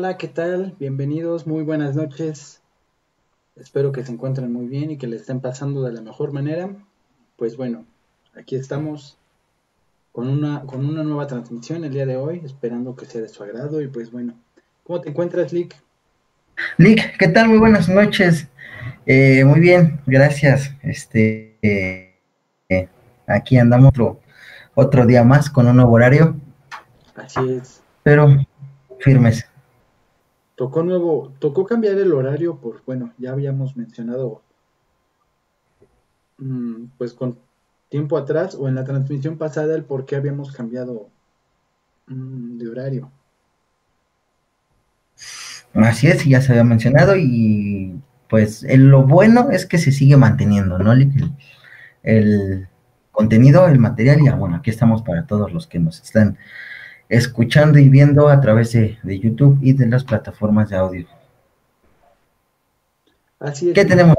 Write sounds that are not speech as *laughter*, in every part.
Hola, ¿qué tal? Bienvenidos, muy buenas noches. Espero que se encuentren muy bien y que le estén pasando de la mejor manera. Pues bueno, aquí estamos con una, con una nueva transmisión el día de hoy, esperando que sea de su agrado. Y pues bueno, ¿cómo te encuentras, Lick? Lick, ¿qué tal? Muy buenas noches. Eh, muy bien, gracias. Este, eh, aquí andamos otro, otro día más con un nuevo horario. Así es. Pero firmes. Tocó nuevo, tocó cambiar el horario por, bueno, ya habíamos mencionado, mm, pues con tiempo atrás o en la transmisión pasada el por qué habíamos cambiado mm, de horario. Así es, ya se había mencionado y pues lo bueno es que se sigue manteniendo, ¿no? El, el, contenido, el material y ah, bueno, aquí estamos para todos los que nos están escuchando y viendo a través de, YouTube y de las plataformas de audio. Así es. ¿Qué tenemos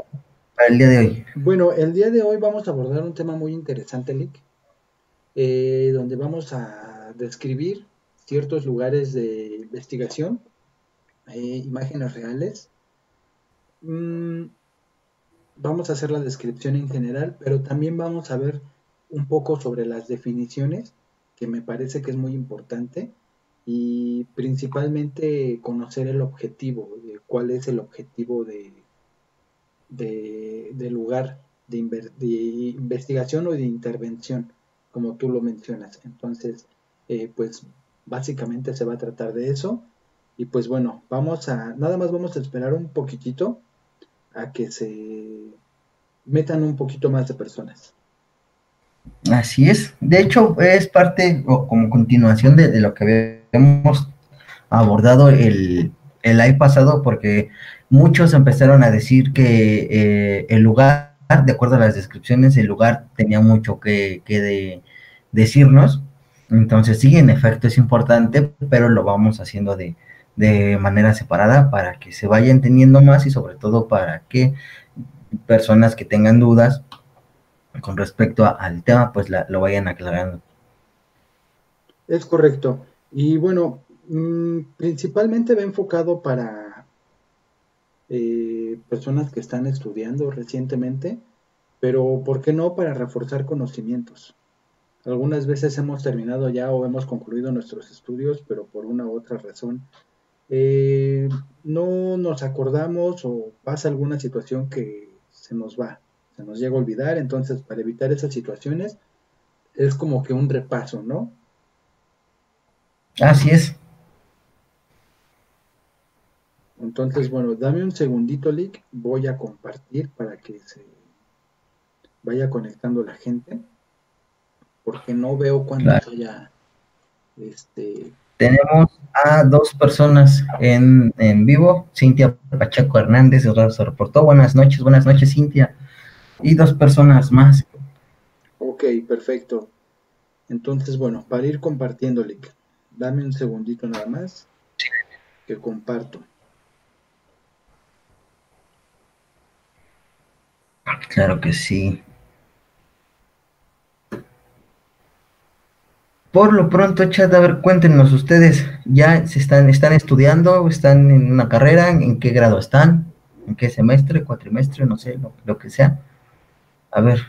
para el día de hoy? Bueno, el día de hoy vamos a abordar un tema muy interesante, Lick, eh, donde vamos a describir ciertos lugares de investigación, eh, imágenes reales. Mm, vamos a hacer la descripción en general, pero también vamos a ver un poco sobre las definiciones que me parece que es muy importante y principalmente conocer el objetivo, de cuál es el objetivo de, de, lugar de, investigación o de intervención, como tú lo mencionas. Entonces, eh, pues básicamente se va a tratar de eso. Y pues bueno, vamos a, nada más vamos a esperar un poquitito a que se metan un poquito más de personas. Así es. De hecho, es parte o como continuación de, lo que habíamos abordado el, el año pasado, porque muchos empezaron a decir que eh, el lugar, de acuerdo a las descripciones, el lugar tenía mucho que, que decirnos. Entonces, sí, en efecto es importante, pero lo vamos haciendo de, de manera separada para que se vaya entendiendo más y sobre todo para que personas que tengan dudas con respecto al tema, pues lo vayan aclarando. Es correcto. Y bueno, mm, principalmente va enfocado para eh, personas que están estudiando recientemente, pero ¿por qué no para reforzar conocimientos? Algunas veces hemos terminado ya o hemos concluido nuestros estudios, pero por una u otra razón eh, no nos acordamos o pasa alguna situación que se nos va se nos llega a olvidar, entonces para evitar esas situaciones es como que un repaso, ¿no? Así es. Entonces, bueno, dame un segundito, Lick, voy a compartir para que se vaya conectando la gente, porque no veo cuando haya este tenemos a dos personas en, en vivo, Cintia Pacheco Hernández, se reportó. Buenas noches, buenas noches, Cintia y dos personas más. Ok, perfecto. Entonces, bueno, para ir compartiendo, Lick, dame un segundito nada más que comparto. Claro que sí. Por lo pronto, chat, a ver, cuéntenos ustedes, ¿ya se están, están estudiando? ¿Están en una carrera? ¿En qué grado están? ¿En qué semestre, cuatrimestre? No sé, lo que sea. A ver.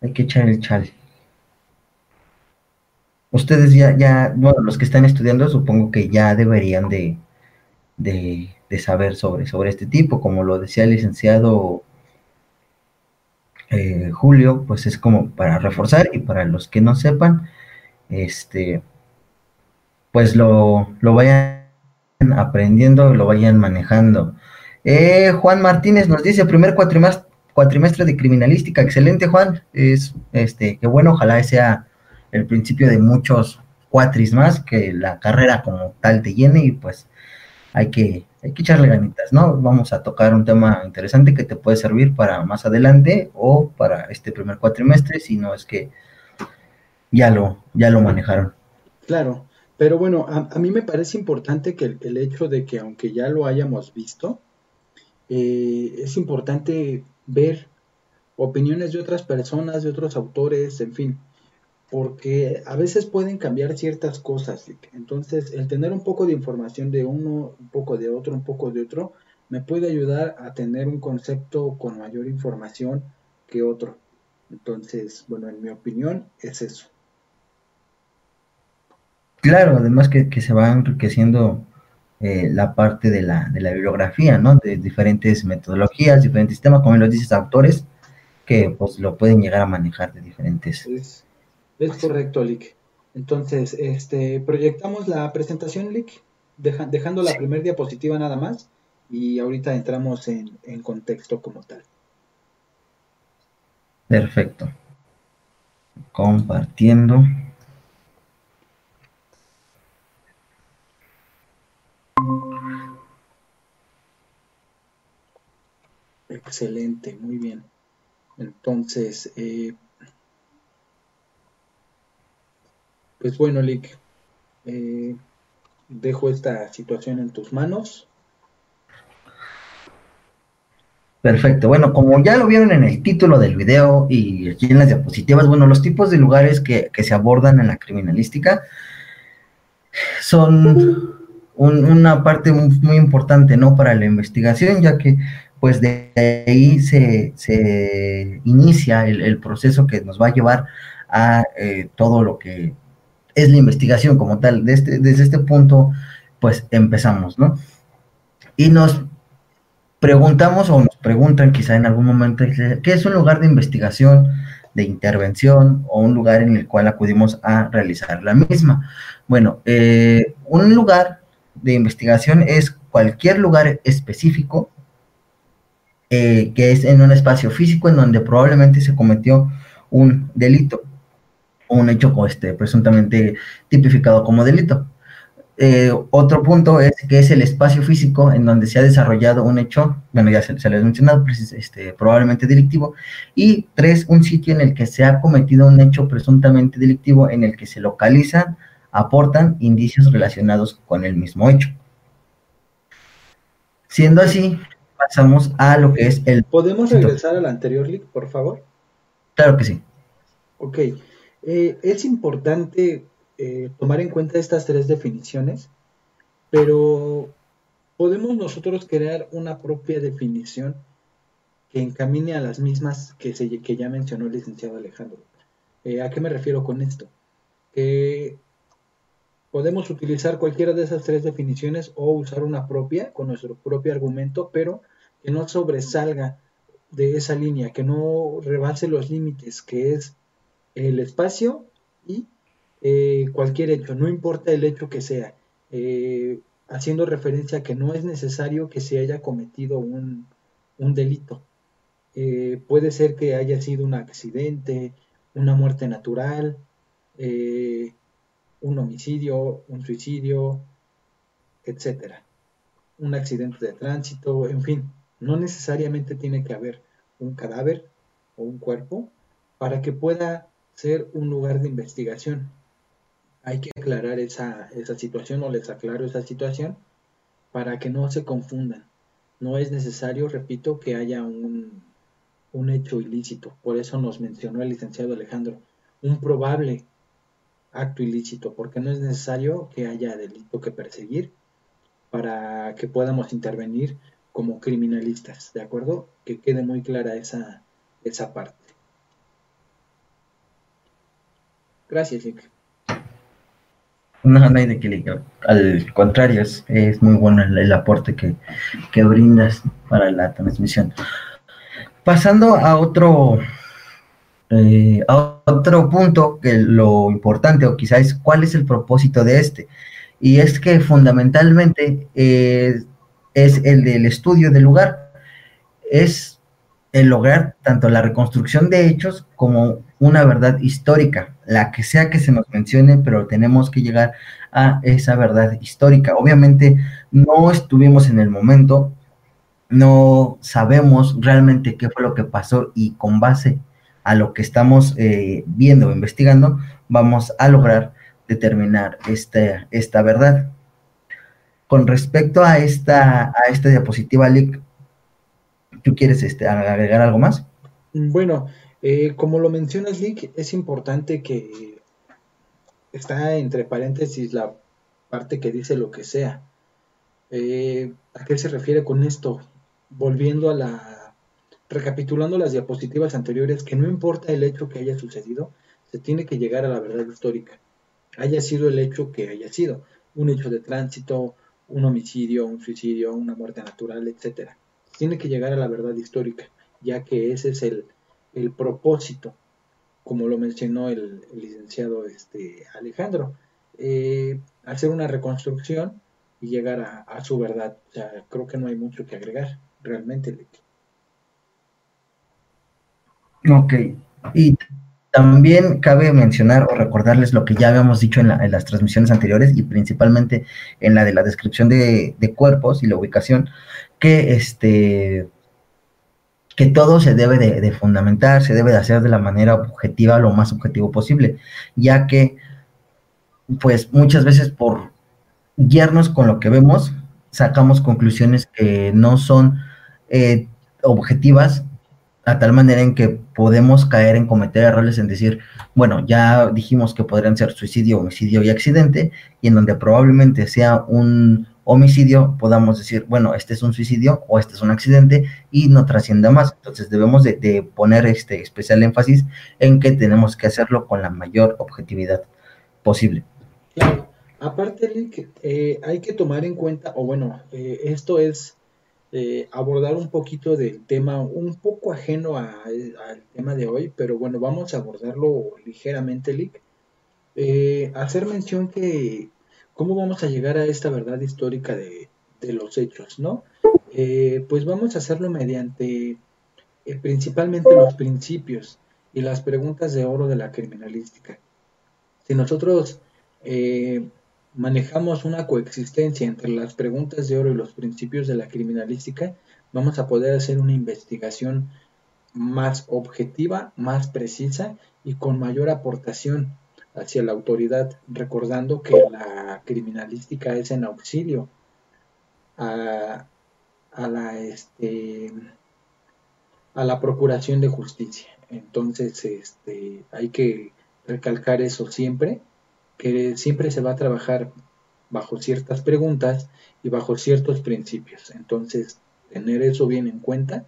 Hay que echar el chal. Ustedes ya, ya, bueno, los que están estudiando supongo que ya deberían de, de, saber sobre, sobre este tipo, como lo decía el licenciado eh, Julio, pues es como para reforzar y para los que no sepan, este, pues lo, lo vayan aprendiendo, lo vayan manejando. Eh, Juan Martínez nos dice, primer cuatrimestre, cuatrimestre de criminalística. Excelente, Juan. Es, este, que bueno, ojalá sea el principio de muchos cuatris más, que la carrera como tal te llene y pues hay que, hay que echarle ganitas, ¿no? Vamos a tocar un tema interesante que te puede servir para más adelante o para este primer cuatrimestre, si no es que ya lo, ya lo manejaron. Claro, pero bueno, a, mí me parece importante que el, hecho de que aunque ya lo hayamos visto, eh, es importante ver opiniones de otras personas, de otros autores, en fin. porque a veces pueden cambiar ciertas cosas. Entonces, el tener un poco de información de uno, un poco de otro, un poco de otro, me puede ayudar a tener un concepto con mayor información que otro. Entonces, bueno, en mi opinión es eso. Claro, además que, se va enriqueciendo eh, la parte de la, de la, bibliografía, ¿no? De diferentes metodologías, diferentes sistemas, como lo dices, autores, que pues lo pueden llegar a manejar de diferentes. Es, es correcto, Lick. Entonces, este, proyectamos la presentación, Lick, dejando la primera diapositiva nada más y ahorita entramos en, contexto como tal. Perfecto. Compartiendo. Excelente, muy bien. Entonces, eh, pues bueno, Lick, eh, dejo esta situación en tus manos. Perfecto. Bueno, como ya lo vieron en el título del video y aquí en las diapositivas, bueno, los tipos de lugares que, se abordan en la criminalística son una parte muy, importante, ¿no? Para la investigación, ya que pues de ahí se, inicia el, proceso que nos va a llevar a eh, todo lo que es la investigación como tal. Desde, desde este punto, pues empezamos, ¿no? Y nos preguntamos o nos preguntan quizá en algún momento qué es un lugar de investigación, de intervención o un lugar en el cual acudimos a realizar la misma. Bueno, eh, un lugar de investigación es cualquier lugar específico eh, que es en un espacio físico en donde probablemente se cometió un delito o un hecho este, presuntamente tipificado como delito. Eh, otro punto es que es el espacio físico en donde se ha desarrollado un hecho, bueno, ya se, lo he mencionado, este, probablemente delictivo. Y tres, un sitio en el que se ha cometido un hecho presuntamente delictivo en el que se localizan, aportan indicios relacionados con el mismo hecho. Siendo así, pasamos a lo que es el... ¿Podemos regresar al anterior link, por favor? Claro que sí. Ok. Eh, es importante eh, tomar en cuenta estas tres definiciones, pero podemos nosotros crear una propia definición que encamine a las mismas que, se, que ya mencionó el licenciado Alejandro. Eh, ¿A qué me refiero con esto? Que podemos utilizar cualquiera de esas tres definiciones o usar una propia con nuestro propio argumento, pero que no sobresalga de esa línea, que no rebase los límites, que es el espacio y eh, cualquier hecho, no importa el hecho que sea, eh, haciendo referencia a que no es necesario que se haya cometido un, delito. Eh, puede ser que haya sido un accidente, una muerte natural, un homicidio, un suicidio, etcétera. Un accidente de tránsito, en fin, no necesariamente tiene que haber un cadáver o un cuerpo para que pueda ser un lugar de investigación hay que aclarar esa, esa situación o les aclaro esa situación para que no se confundan. No es necesario, repito, que haya un, un hecho ilícito. Por eso nos mencionó el licenciado Alejandro, un probable acto ilícito, porque no es necesario que haya delito que perseguir para que podamos intervenir como criminalistas, ¿de acuerdo? Que quede muy clara esa, esa parte. Gracias, Nick. No, no hay de que al contrario, es, muy bueno el, aporte que, brindas para la transmisión. Pasando a otro, eh, a otro punto, que lo importante, o quizás cuál es el propósito de este. Y es que fundamentalmente eh, es el del estudio del lugar. Es el lograr tanto la reconstrucción de hechos como una verdad histórica, la que sea que se nos mencione, pero tenemos que llegar a esa verdad histórica. Obviamente no estuvimos en el momento, no sabemos realmente qué fue lo que pasó y con base a lo que estamos eh, viendo o investigando, vamos a lograr determinar esta, esta verdad. Con respecto a esta, a esta diapositiva, Lick, ¿Tú quieres este, agregar algo más? Bueno, eh, como lo mencionas, Lick, es importante que está entre paréntesis la parte que dice lo que sea. Eh, ¿A qué se refiere con esto? Volviendo a la... recapitulando las diapositivas anteriores, que no importa el hecho que haya sucedido, se tiene que llegar a la verdad histórica. Haya sido el hecho que haya sido, un hecho de tránsito, un homicidio, un suicidio, una muerte natural, etc. Tiene que llegar a la verdad histórica, ya que ese es el, propósito, como lo mencionó el, licenciado este, Alejandro, eh, hacer una reconstrucción y llegar a, su verdad. O sea, creo que no hay mucho que agregar, realmente. Ok. Y también cabe mencionar o recordarles lo que ya habíamos dicho en, las transmisiones anteriores y principalmente en la de la descripción de, cuerpos y la ubicación, que este que todo se debe de, fundamentar, se debe de hacer de la manera objetiva, lo más objetivo posible, ya que pues muchas veces por guiarnos con lo que vemos, sacamos conclusiones que no son eh, objetivas a tal manera en que podemos caer en cometer errores en decir, bueno, ya dijimos que podrían ser suicidio, homicidio y accidente, y en donde probablemente sea un homicidio, podamos decir, bueno, este es un suicidio o este es un accidente y no trascienda más. Entonces debemos de, poner este especial énfasis en que tenemos que hacerlo con la mayor objetividad posible. Claro, aparte, eh, hay que tomar en cuenta, o bueno, eh, esto es eh, abordar un poquito del tema, un poco ajeno al tema de hoy, pero bueno, vamos a abordarlo ligeramente, Lick. Eh, hacer mención que cómo vamos a llegar a esta verdad histórica de, los hechos, ¿no? Eh, pues vamos a hacerlo mediante principalmente los principios y las preguntas de oro de la criminalística. Si nosotros manejamos una coexistencia entre las preguntas de oro y los principios de la criminalística, vamos a poder hacer una investigación más objetiva, más precisa y con mayor aportación hacia la autoridad, recordando que la criminalística es en auxilio a, la este a la procuración de justicia. Entonces, este, hay que recalcar eso siempre que siempre se va a trabajar bajo ciertas preguntas y bajo ciertos principios. Entonces, tener eso bien en cuenta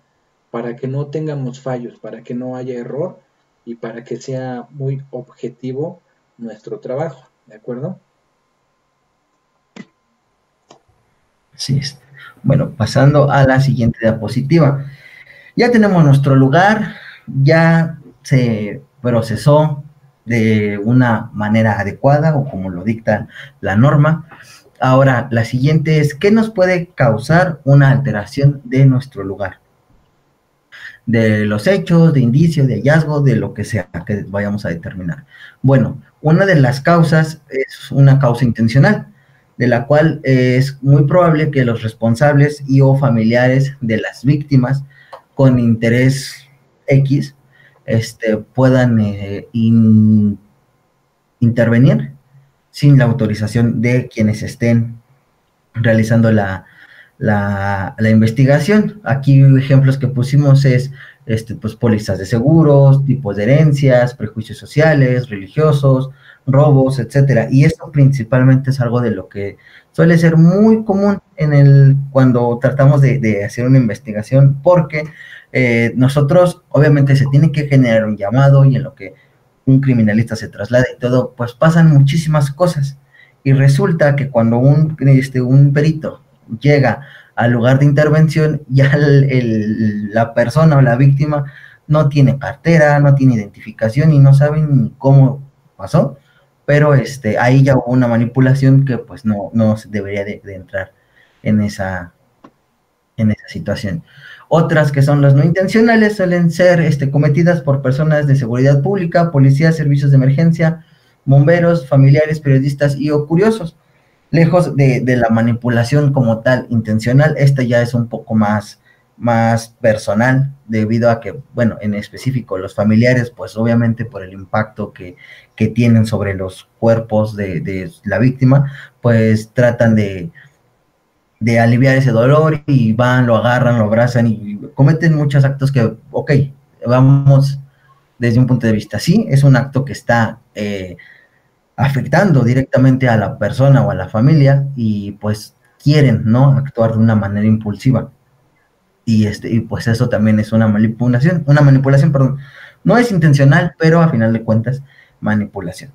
para que no tengamos fallos, para que no haya error y para que sea muy objetivo nuestro trabajo, ¿de acuerdo? Así es. Bueno, pasando a la siguiente diapositiva. Ya tenemos nuestro lugar, ya se procesó de una manera adecuada o como lo dicta la norma. Ahora, la siguiente es, ¿qué nos puede causar una alteración de nuestro lugar? De los hechos, de indicios, de hallazgo, de lo que sea que vayamos a determinar. Bueno, una de las causas es una causa intencional, de la cual es muy probable que los responsables y o familiares de las víctimas con interés X este, puedan eh, intervenir sin la autorización de quienes estén realizando la, la, investigación. Aquí ejemplos que pusimos es este, pues, pólizas de seguros, tipos de herencias, prejuicios sociales, religiosos, robos, etcétera. Y esto principalmente es algo de lo que suele ser muy común en el cuando tratamos de, de hacer una investigación, porque eh, nosotros, obviamente, se tiene que generar un llamado y en lo que un criminalista se traslada y todo, pues pasan muchísimas cosas. Y resulta que cuando un, este, un perito llega al lugar de intervención, *laughs* ya la persona o la víctima no tiene cartera, no tiene identificación y no saben ni cómo pasó, pero este, ahí ya hubo una manipulación que pues no, no debería de, de entrar en esa, en esa situación. Otras que son las no intencionales suelen ser este, cometidas por personas de seguridad pública, policías, servicios de emergencia, bomberos, familiares, periodistas y o curiosos. Lejos de, la manipulación como tal intencional, esta ya es un poco más, más personal, debido a que, bueno, en específico los familiares, pues obviamente por el impacto que, tienen sobre los cuerpos de, de la víctima, pues tratan de, de aliviar ese dolor y van, lo agarran, lo abrazan y cometen muchos actos que, ok, vamos desde un punto de vista, sí, es un acto que está, eh, afectando directamente a la persona o a la familia y pues quieren, ¿no? Actuar de una manera impulsiva. Y, este, y pues eso también es una manipulación, una manipulación, perdón. No es intencional, pero a final de cuentas, manipulación.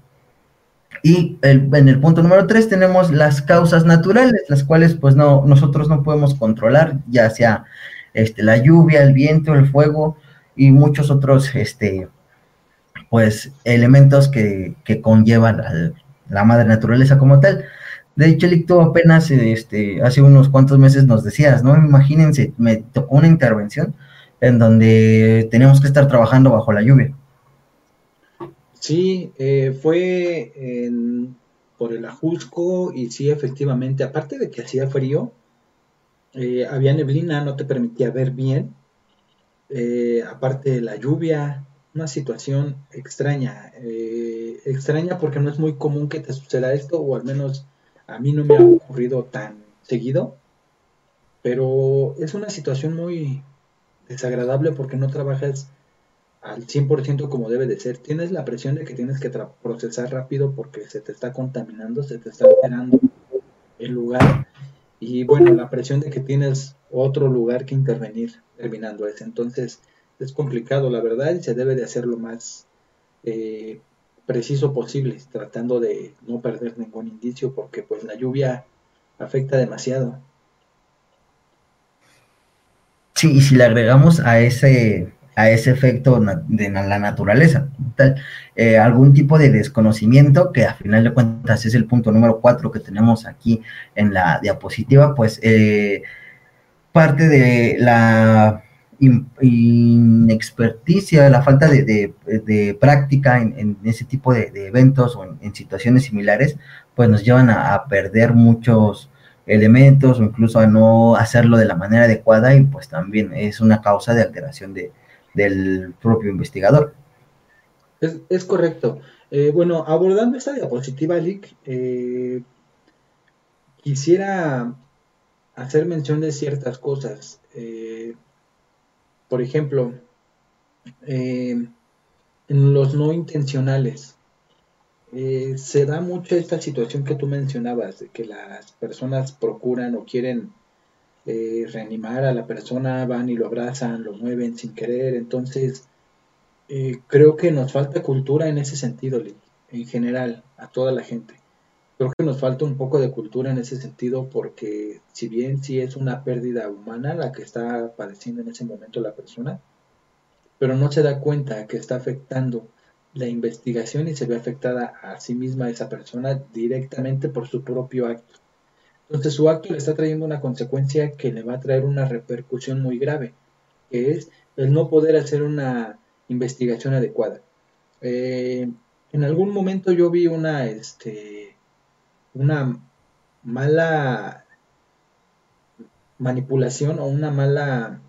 Y en el punto número tres tenemos las causas naturales, las cuales pues no, nosotros no podemos controlar, ya sea este, la lluvia, el viento, el fuego y muchos otros este, pues, elementos que, que conllevan a la madre naturaleza como tal. De hecho, tú apenas este, hace unos cuantos meses nos decías, ¿no? Imagínense, me tocó una intervención en donde teníamos que estar trabajando bajo la lluvia. Sí, eh, fue por el Ajusco y sí, efectivamente, aparte de que hacía frío, eh, había neblina, no te permitía ver bien, eh, aparte de la lluvia, una situación extraña, extraña porque no es muy común que te suceda esto, o al menos a mí no me ha ocurrido tan seguido, pero es una situación muy desagradable porque no trabajas al 100% como debe de ser. Tienes la presión de que tienes que procesar rápido porque se te está contaminando, se te está alterando el lugar. Y bueno, la presión de que tienes otro lugar que intervenir terminando ese. Entonces es complicado, la verdad, y se debe de hacer lo más eh, preciso posible, tratando de no perder ningún indicio porque pues la lluvia afecta demasiado. Sí, y si le agregamos a ese a ese efecto de la naturaleza, tal, eh, algún tipo de desconocimiento, que a final de cuentas es el punto número cuatro que tenemos aquí en la diapositiva, pues eh, parte de la inexperticia, la falta de, práctica en, ese tipo de, eventos o en, situaciones similares, pues nos llevan a perder muchos elementos o incluso a no hacerlo de la manera adecuada y pues también es una causa de alteración de, del propio investigador. Es, correcto. Eh, bueno, abordando esta diapositiva, Lick, eh, quisiera hacer mención de ciertas cosas. Eh, por ejemplo, en los no intencionales. se da mucho esta situación que tú mencionabas, de que las personas procuran o quieren eh, reanimar a la persona, van y lo abrazan, lo mueven sin querer. Entonces, eh, creo que nos falta cultura en ese sentido, en general, a toda la gente. Creo que nos falta un poco de cultura en ese sentido porque si bien sí es una pérdida humana la que está padeciendo en ese momento la persona, pero no se da cuenta que está afectando la investigación y se ve afectada a sí misma esa persona directamente por su propio acto. Entonces su acto le está trayendo una consecuencia que le va a traer una repercusión muy grave, que es el no poder hacer una investigación adecuada. Eh, en algún momento yo vi una, este, una mala manipulación o una mala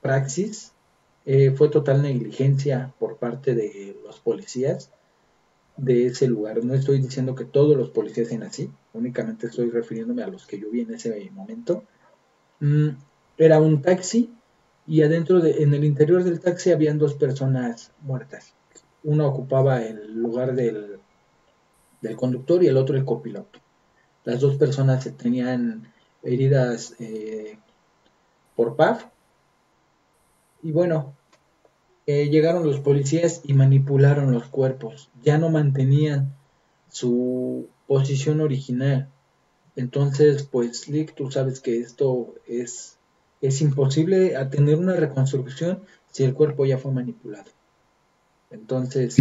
praxis, eh, fue total negligencia por parte de los policías de ese lugar. No estoy diciendo que todos los policías sean así, únicamente estoy refiriéndome a los que yo vi en ese momento. Mm, era un taxi y adentro de, en el interior del taxi habían dos personas muertas. Una ocupaba el lugar del, del conductor y el otro el copiloto. Las dos personas tenían heridas eh, por PAF. Y bueno, eh, llegaron los policías y manipularon los cuerpos. Ya no mantenían su posición original. Entonces, pues, Lick, tú sabes que esto es, es imposible a tener una reconstrucción si el cuerpo ya fue manipulado. Entonces,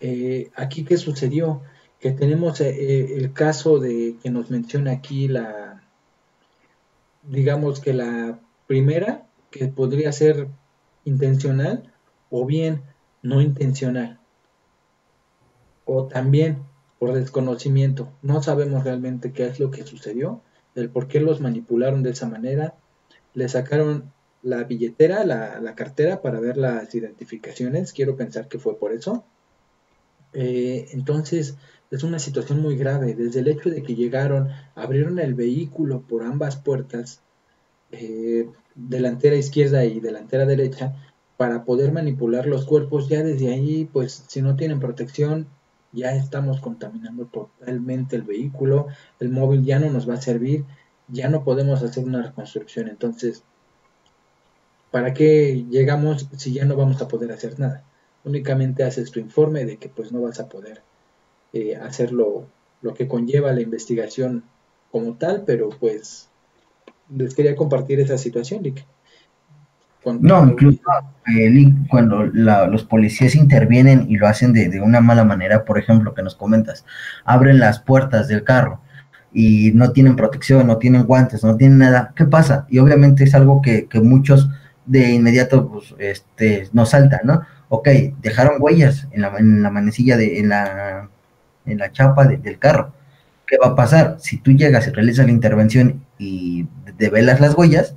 eh, aquí qué sucedió? Que tenemos eh, el caso de que nos menciona aquí la, digamos que la primera, que podría ser intencional, o bien no intencional. O también por desconocimiento. No sabemos realmente qué es lo que sucedió, el por qué los manipularon de esa manera. Le sacaron la billetera, la, cartera para ver las identificaciones. Quiero pensar que fue por eso. Eh, entonces es una situación muy grave. Desde el hecho de que llegaron, abrieron el vehículo por ambas puertas, eh, delantera izquierda y delantera derecha, para poder manipular los cuerpos, ya desde ahí, pues si no tienen protección, ya estamos contaminando totalmente el vehículo, el móvil ya no nos va a servir, ya no podemos hacer una reconstrucción. Entonces, ¿para qué llegamos si ya no vamos a poder hacer nada? Únicamente haces tu informe de que pues no vas a poder eh, hacer lo, que conlleva la investigación como tal, pero pues les quería compartir esa situación, Lick. No, incluso eh, cuando los policías intervienen y lo hacen de, de, una mala manera, por ejemplo, que nos comentas, abren las puertas del carro y no tienen protección, no tienen guantes, no tienen nada, ¿qué pasa? Y obviamente es algo que, que muchos de inmediato pues, este, nos salta, ¿no? Ok, dejaron huellas en la, en la manecilla, de, en, la, en la chapa del carro. ¿Qué va a pasar? Si tú llegas y realizas la intervención y develas las huellas,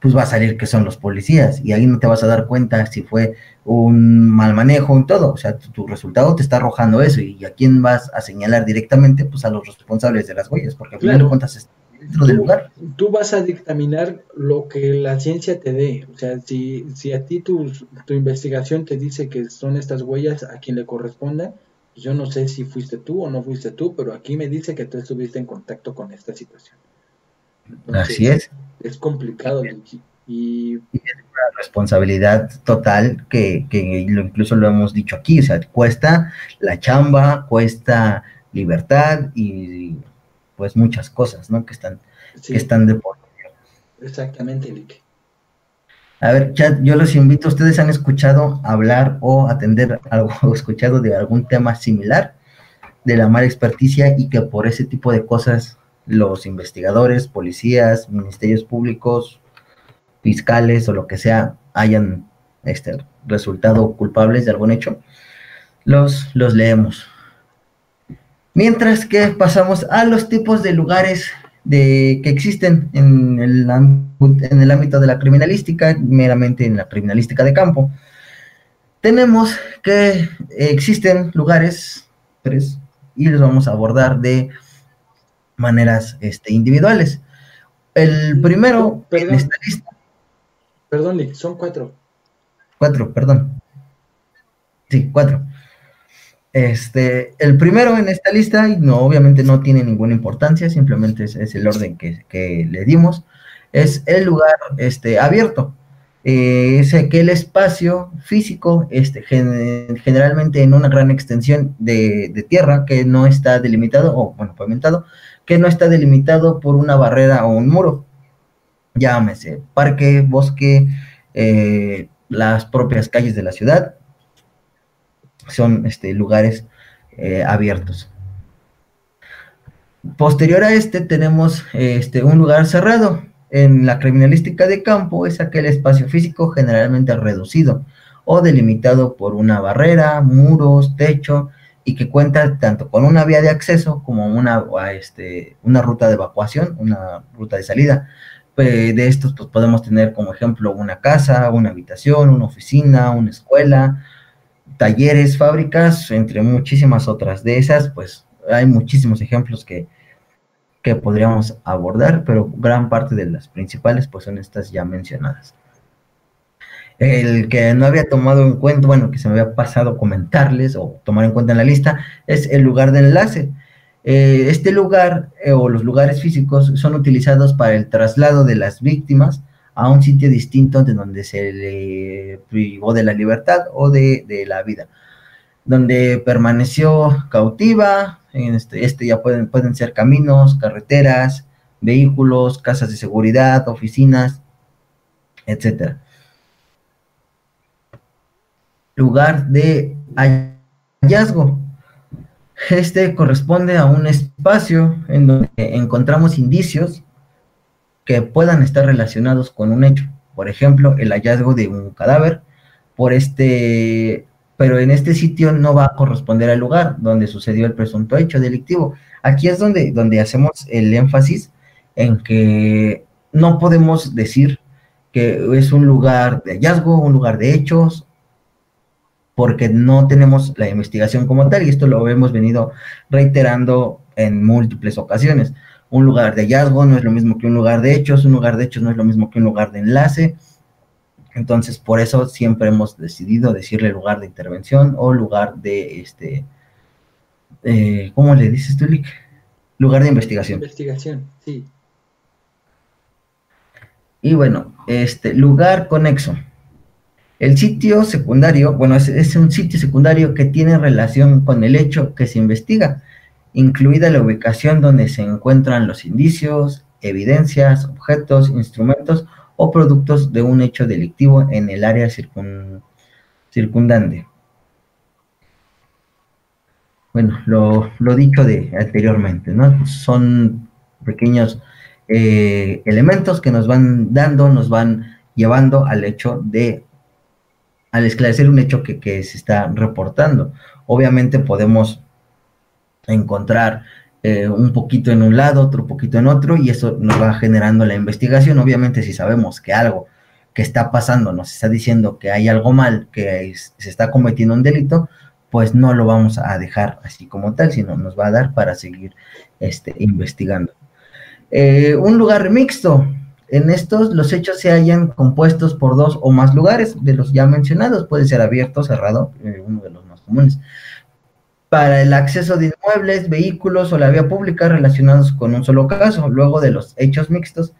pues va a salir que son los policías y ahí no te vas a dar cuenta si fue un mal manejo en todo. O sea, tu, resultado te está arrojando eso y a quién vas a señalar directamente, pues a los responsables de las huellas, porque al final de cuentas dentro del lugar. Tú vas a dictaminar lo que la ciencia te dé. O sea, si, si a ti tu, tu investigación te dice que son estas huellas a quien le corresponda, yo no sé si fuiste tú o no fuiste tú, pero aquí me dice que tú estuviste en contacto con esta situación. Así es. Es complicado y, y, es una responsabilidad total que, que incluso lo hemos dicho aquí, o sea, cuesta la chamba, cuesta libertad y pues muchas cosas, ¿no? Que están, que están de por Exactamente, Lick. A ver, chat, yo los invito, ¿ustedes han escuchado hablar o atender *laughs* algo, o escuchado de algún tema similar de la mala experticia y que por ese tipo de cosas los investigadores, policías, ministerios públicos, fiscales o lo que sea hayan este, resultado culpables de algún hecho? Los, los leemos. Mientras que pasamos a los tipos de lugares de, que existen en el, en el ámbito de la criminalística, meramente en la criminalística de campo. Tenemos que existen lugares, tres, y los vamos a abordar de maneras este, individuales. El primero perdón, en esta lista. Perdón, son cuatro. Cuatro, perdón. Sí, cuatro. Este, el primero en esta lista, y no, obviamente no tiene ninguna importancia, simplemente es, el orden que, le dimos, es el lugar este, abierto. Eh, es aquel espacio físico, este, generalmente en una gran extensión de, tierra que no está delimitado, o bueno, pavimentado, que no está delimitado por una barrera o un muro. Llámese parque, bosque, eh, las propias calles de la ciudad, son este, lugares eh, abiertos. Posterior a este tenemos este, un lugar cerrado. En la criminalística de campo es aquel espacio físico generalmente reducido o delimitado por una barrera, muros, techo y que cuenta tanto con una vía de acceso como una, este, una ruta de evacuación, una ruta de salida. De estos pues, podemos tener como ejemplo una casa, una habitación, una oficina, una escuela, talleres, fábricas, entre muchísimas otras. De esas, pues hay muchísimos ejemplos que, que podríamos abordar, pero gran parte de las principales, pues son estas ya mencionadas. El que no había tomado en cuenta, bueno, que se me había pasado comentarles o tomar en cuenta en la lista, es el lugar de enlace. Eh, este lugar eh, o los lugares físicos son utilizados para el traslado de las víctimas a un sitio distinto de donde se le privó de la libertad o de, la vida, donde permaneció cautiva, este, este ya pueden, pueden ser caminos, carreteras, vehículos, casas de seguridad, oficinas, etc. Lugar de hallazgo. Este corresponde a un espacio en donde encontramos indicios que puedan estar relacionados con un hecho. Por ejemplo, el hallazgo de un cadáver, por este, pero en este sitio no va a corresponder al lugar donde sucedió el presunto hecho delictivo. Aquí es donde, donde hacemos el énfasis en que no podemos decir que es un lugar de hallazgo, un lugar de hechos, porque no tenemos la investigación como tal, y esto lo hemos venido reiterando en múltiples ocasiones un lugar de hallazgo no es lo mismo que un lugar de hechos, un lugar de hechos no es lo mismo que un lugar de enlace. Entonces, por eso siempre hemos decidido decirle lugar de intervención o lugar de este eh, ¿cómo le dices tú, Lick? Lugar de investigación. Investigación, sí. Y bueno, este lugar conexo. El sitio secundario, bueno, es, un sitio secundario que tiene relación con el hecho que se investiga, incluida la ubicación donde se encuentran los indicios, evidencias, objetos, instrumentos o productos de un hecho delictivo en el área circundante. Bueno, lo, dicho de anteriormente, ¿no? Son pequeños eh, elementos que nos van dando, nos van llevando al hecho de al esclarecer un hecho que, se está reportando. Obviamente podemos encontrar eh, un poquito en un lado, otro poquito en otro, y eso nos va generando la investigación. Obviamente, si sabemos que algo que está pasando nos está diciendo que hay algo mal, que se está cometiendo un delito, pues no lo vamos a dejar así como tal, sino nos va a dar para seguir este, investigando. Eh, un lugar mixto, en estos, los hechos se hallan compuestos por dos o más lugares de los ya mencionados, puede ser abierto, cerrado, eh, uno de los más comunes. Para el acceso de inmuebles, vehículos o la vía pública relacionados con un solo caso, luego de los hechos mixtos,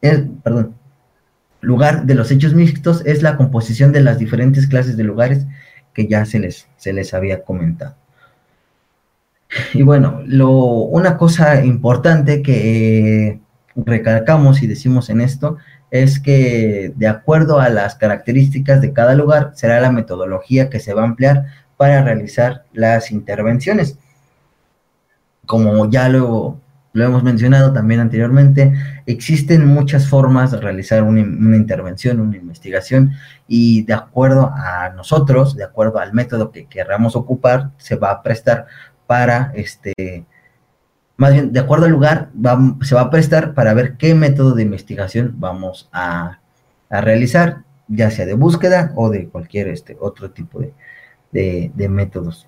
el, perdón, lugar de los hechos mixtos es la composición de las diferentes clases de lugares que ya se les, se les había comentado. Y bueno, lo, una cosa importante que recalcamos y decimos en esto es que de acuerdo a las características de cada lugar será la metodología que se va a emplear para realizar las intervenciones. Como ya lo, lo hemos mencionado también anteriormente, existen muchas formas de realizar una, una, intervención, una investigación, y de acuerdo a nosotros, de acuerdo al método que queramos ocupar, se va a prestar para este, más bien, de acuerdo al lugar, se va a prestar para ver qué método de investigación vamos a, realizar, ya sea de búsqueda o de cualquier este, otro tipo de, métodos.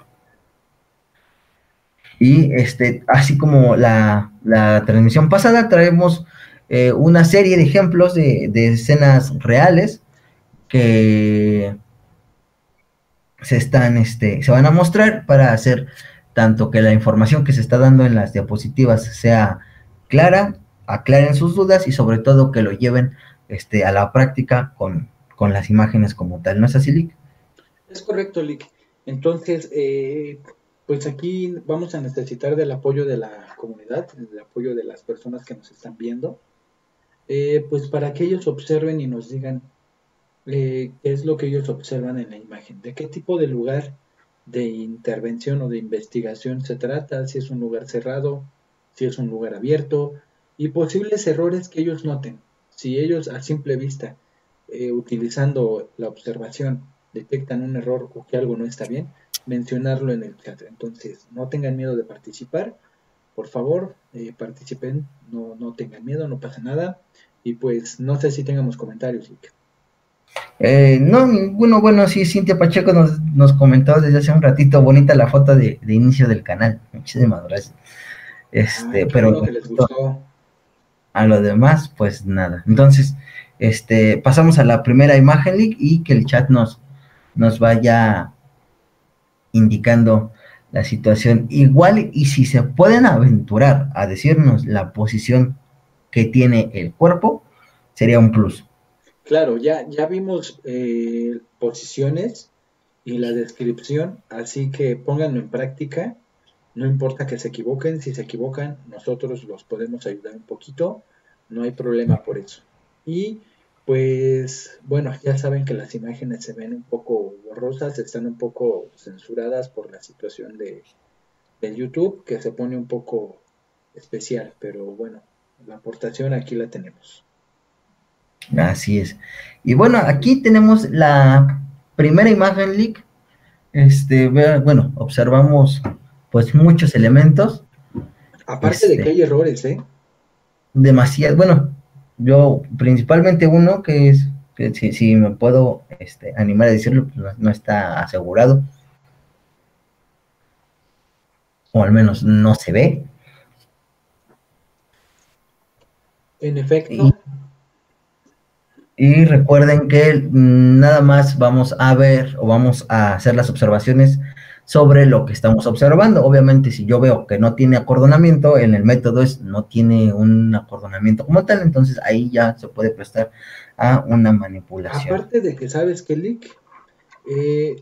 Y este, así como la, transmisión pasada, traemos eh, una serie de ejemplos de, de, escenas reales que se están, este, se van a mostrar para hacer tanto que la información que se está dando en las diapositivas sea clara, aclaren sus dudas y sobre todo que lo lleven este, a la práctica con, las imágenes como tal. ¿No es así, Lick? Es correcto, Lick. Entonces, eh, pues aquí vamos a necesitar del apoyo de la comunidad, del apoyo de las personas que nos están viendo, eh, pues para que ellos observen y nos digan eh, qué es lo que ellos observan en la imagen, de qué tipo de lugar de intervención o de investigación se trata, si es un lugar cerrado, si es un lugar abierto y posibles errores que ellos noten. Si ellos a simple vista, eh, utilizando la observación, detectan un error o que algo no está bien, mencionarlo en el chat. Entonces, no tengan miedo de participar. Por favor, eh, participen, no, no tengan miedo, no pasa nada. Y pues no sé si tengamos comentarios. Eh, no, bueno, bueno, sí, Cintia Pacheco nos, nos comentó desde hace un ratito, bonita la foto de, inicio del canal. Muchísimas gracias. Este, pero a lo demás, pues nada. Entonces, este, pasamos a la primera imagen y que el chat nos, nos vaya indicando la situación. Igual, y si se pueden aventurar a decirnos la posición que tiene el cuerpo, sería un plus. Claro, ya, ya vimos eh, posiciones y la descripción, así que pónganlo en práctica. No importa que se equivoquen, si se equivocan, nosotros los podemos ayudar un poquito, no hay problema por eso. Y pues bueno, ya saben que las imágenes se ven un poco borrosas, están un poco censuradas por la situación de, de YouTube, que se pone un poco especial, pero bueno, la aportación aquí la tenemos. Así es. Y bueno, aquí tenemos la primera imagen leak. Este, bueno, observamos pues muchos elementos. Aparte de que hay este, errores, ¿eh? Demasiado, bueno, yo principalmente uno que es, que si, me puedo este, animar a decirlo, pues no, está asegurado. O al menos no se ve. En efecto. Y recuerden que nada más vamos a ver o vamos a hacer las observaciones sobre lo que estamos observando. Obviamente, si yo veo que no tiene acordonamiento, en el método es no tiene un acordonamiento como tal, entonces ahí ya se puede prestar a una manipulación. Aparte de que sabes que Lick, eh,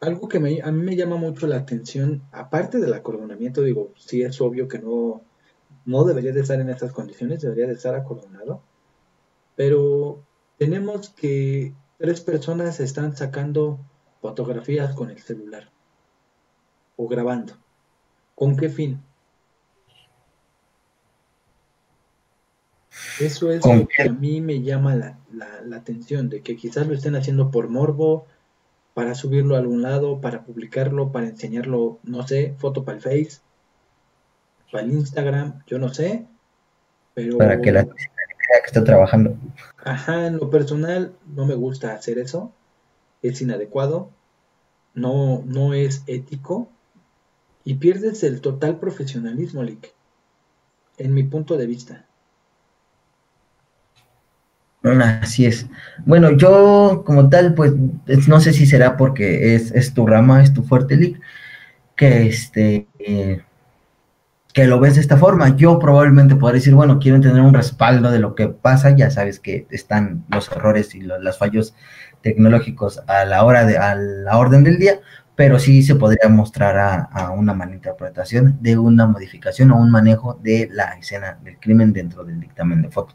algo que a mí me llama mucho la atención, aparte del acordonamiento, digo, sí es obvio que no, no debería de estar en estas condiciones, debería de estar acordonado, pero tenemos que tres personas están sacando fotografías con el celular o grabando. ¿Con qué fin? Eso es lo que a mí me llama la, atención, de que quizás lo estén haciendo por morbo, para subirlo a algún lado, para publicarlo, para enseñarlo, no sé, foto para el Face, para el Instagram, yo no sé, pero... Para que la que está trabajando. Ajá, en lo personal no me gusta hacer eso, es inadecuado, no, no es ético, y pierdes el total profesionalismo, Lick, en mi punto de vista. Así es. Bueno, yo como tal, pues no sé si será porque es, tu rama, es tu fuerte, Lick, que este que lo ves de esta forma. Yo probablemente podría decir, bueno, quieren tener un respaldo de lo que pasa, ya sabes que están los errores y los, fallos tecnológicos a la hora de, a la orden del día, pero sí se podría mostrar a, una malinterpretación de una modificación o un manejo de la escena del crimen dentro del dictamen de foto.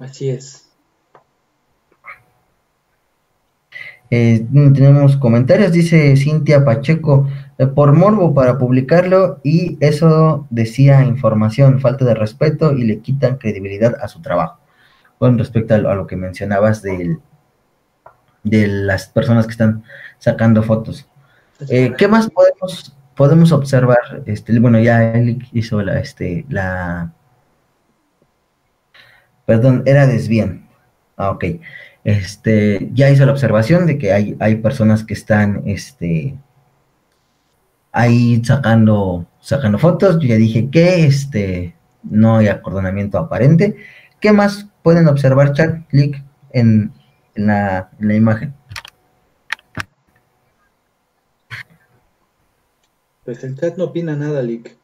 Así es. Eh, tenemos comentarios, dice Cintia Pacheco, por morbo para publicarlo y eso decía información, falta de respeto y le quitan credibilidad a su trabajo. Con respecto a lo, que mencionabas de las personas que están sacando fotos. Eh, ¿Qué más podemos, podemos observar? Este, bueno, ya él hizo la, este, la, perdón, era desvían. Ah, ok. Este, ya hizo la observación de que hay, hay personas que están, este, ahí sacando, sacando fotos. Yo ya dije que, este, no hay acordonamiento aparente. ¿Qué más pueden observar, chat, clic en, la, en la imagen? Pues el chat no opina nada, Lick.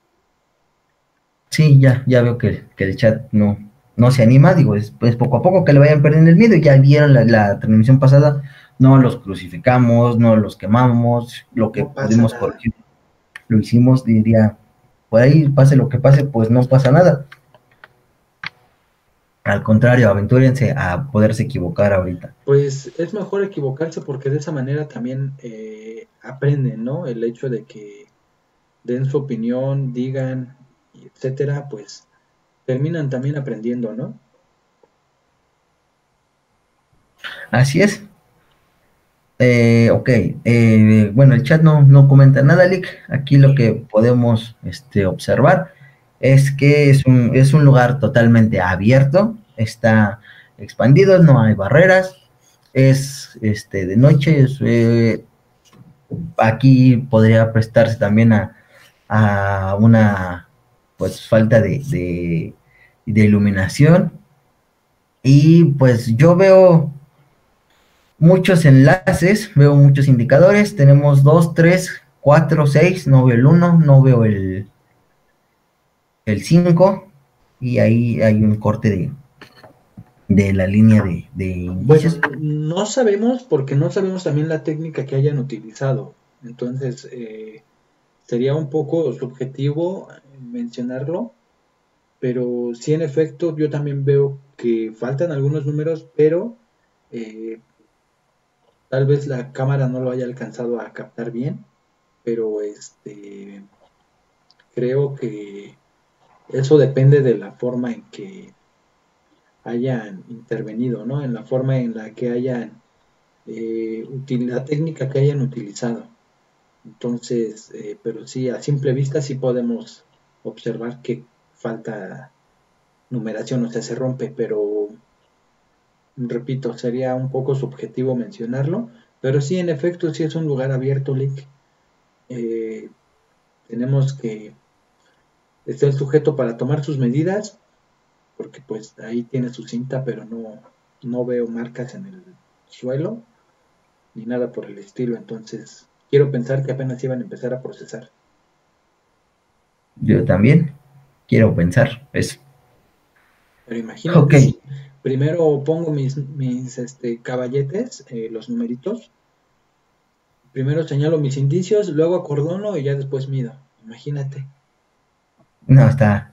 Sí, ya, ya veo que, el chat no, no se anima, digo, es, poco a poco que le vayan perdiendo el miedo, ya vieron la, transmisión pasada, no los crucificamos, no los quemamos, lo que pudimos corregir, lo hicimos, diría, por ahí pase lo que pase, pues no pasa nada. Al contrario, aventúrense a poderse equivocar ahorita. Pues es mejor equivocarse porque de esa manera también eh, aprenden, ¿no? El hecho de que den su opinión, digan, etcétera, pues terminan también aprendiendo, ¿no? Así es. Eh, ok, eh, bueno, el chat no, no comenta nada, Lick. Aquí lo que podemos este, observar es que es un, es un lugar totalmente abierto, está expandido, no hay barreras, es este, de noche, eh, aquí podría prestarse también a, a una pues falta de, de, iluminación. Y pues yo veo muchos enlaces, veo muchos indicadores. Tenemos 2, 3, 4, 6. No veo el 1, no veo el, el 5. Y ahí hay un corte de, de la línea de, de no sabemos porque no sabemos también la técnica que hayan utilizado. Entonces, eh, sería un poco subjetivo mencionarlo, pero sí en efecto yo también veo que faltan algunos números, pero eh, tal vez la cámara no lo haya alcanzado a captar bien, pero este creo que eso depende de la forma en que hayan intervenido, ¿no? En la forma en la que hayan, eh, la técnica que hayan utilizado. Entonces, eh, pero sí, a simple vista sí podemos observar que falta numeración, o sea, se rompe, pero repito, sería un poco subjetivo mencionarlo, pero sí, en efecto, sí es un lugar abierto, Lick. Eh, tenemos que estar el sujeto para tomar sus medidas, porque pues ahí tiene su cinta, pero no, no veo marcas en el suelo, ni nada por el estilo, entonces quiero pensar que apenas iban a empezar a procesar. Yo también quiero pensar eso. Pero imagínate, primero pongo mis, este, caballetes, eh, los numeritos. Primero señalo mis indicios, luego acordono y ya después mido. Imagínate. No, está,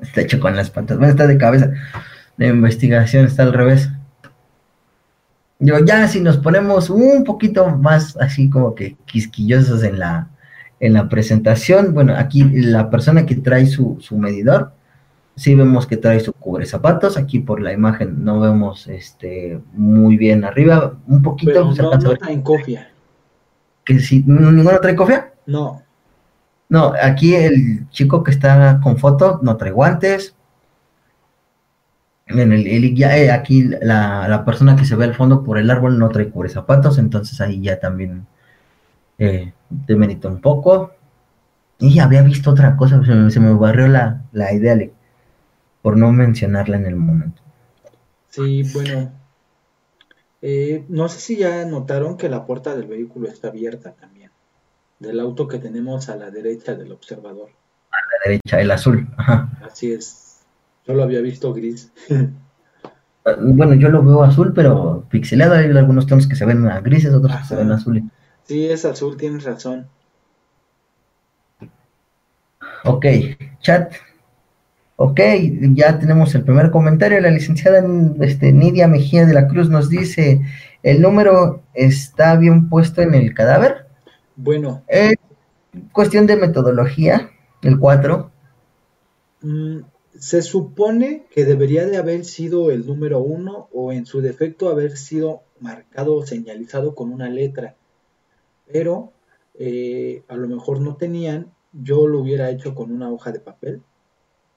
está hecho con las patas. Bueno, está de cabeza. La investigación está al revés. Yo ya si nos ponemos un poquito más así como que quisquillosos en la, en la presentación, bueno, aquí la persona que trae su, su medidor, sí vemos que trae su cubre zapatos, aquí por la imagen no vemos este muy bien arriba, un poquito. Pero no, no traen cofia. ¿Que si ninguno trae cofia? No. No, aquí el chico que está con foto no trae guantes, en el, ya, eh, aquí la, persona que se ve al fondo por el árbol no trae cubre zapatos, entonces ahí ya también eh, demerito un poco. Y había visto otra cosa, se me, barrió la, idea por no mencionarla en el momento. Sí, bueno. Eh, no sé si ya notaron que la puerta del vehículo está abierta también. Del auto que tenemos a la derecha del observador. A la derecha, el azul. Así es. Yo lo había visto gris. *laughs* bueno, yo lo veo azul, pero pixelado. Hay algunos tonos que se ven grises, otros que se ven azules. Sí, es azul, tienes razón. Ok, chat. Ok, ya tenemos el primer comentario. La licenciada este, Nidia Mejía de la Cruz nos dice, ¿el número está bien puesto en el cadáver? Bueno. cuestión de metodología, el 4. Se supone que debería de haber sido el número uno o en su defecto haber sido marcado o señalizado con una letra. Pero eh, a lo mejor no tenían, yo lo hubiera hecho con una hoja de papel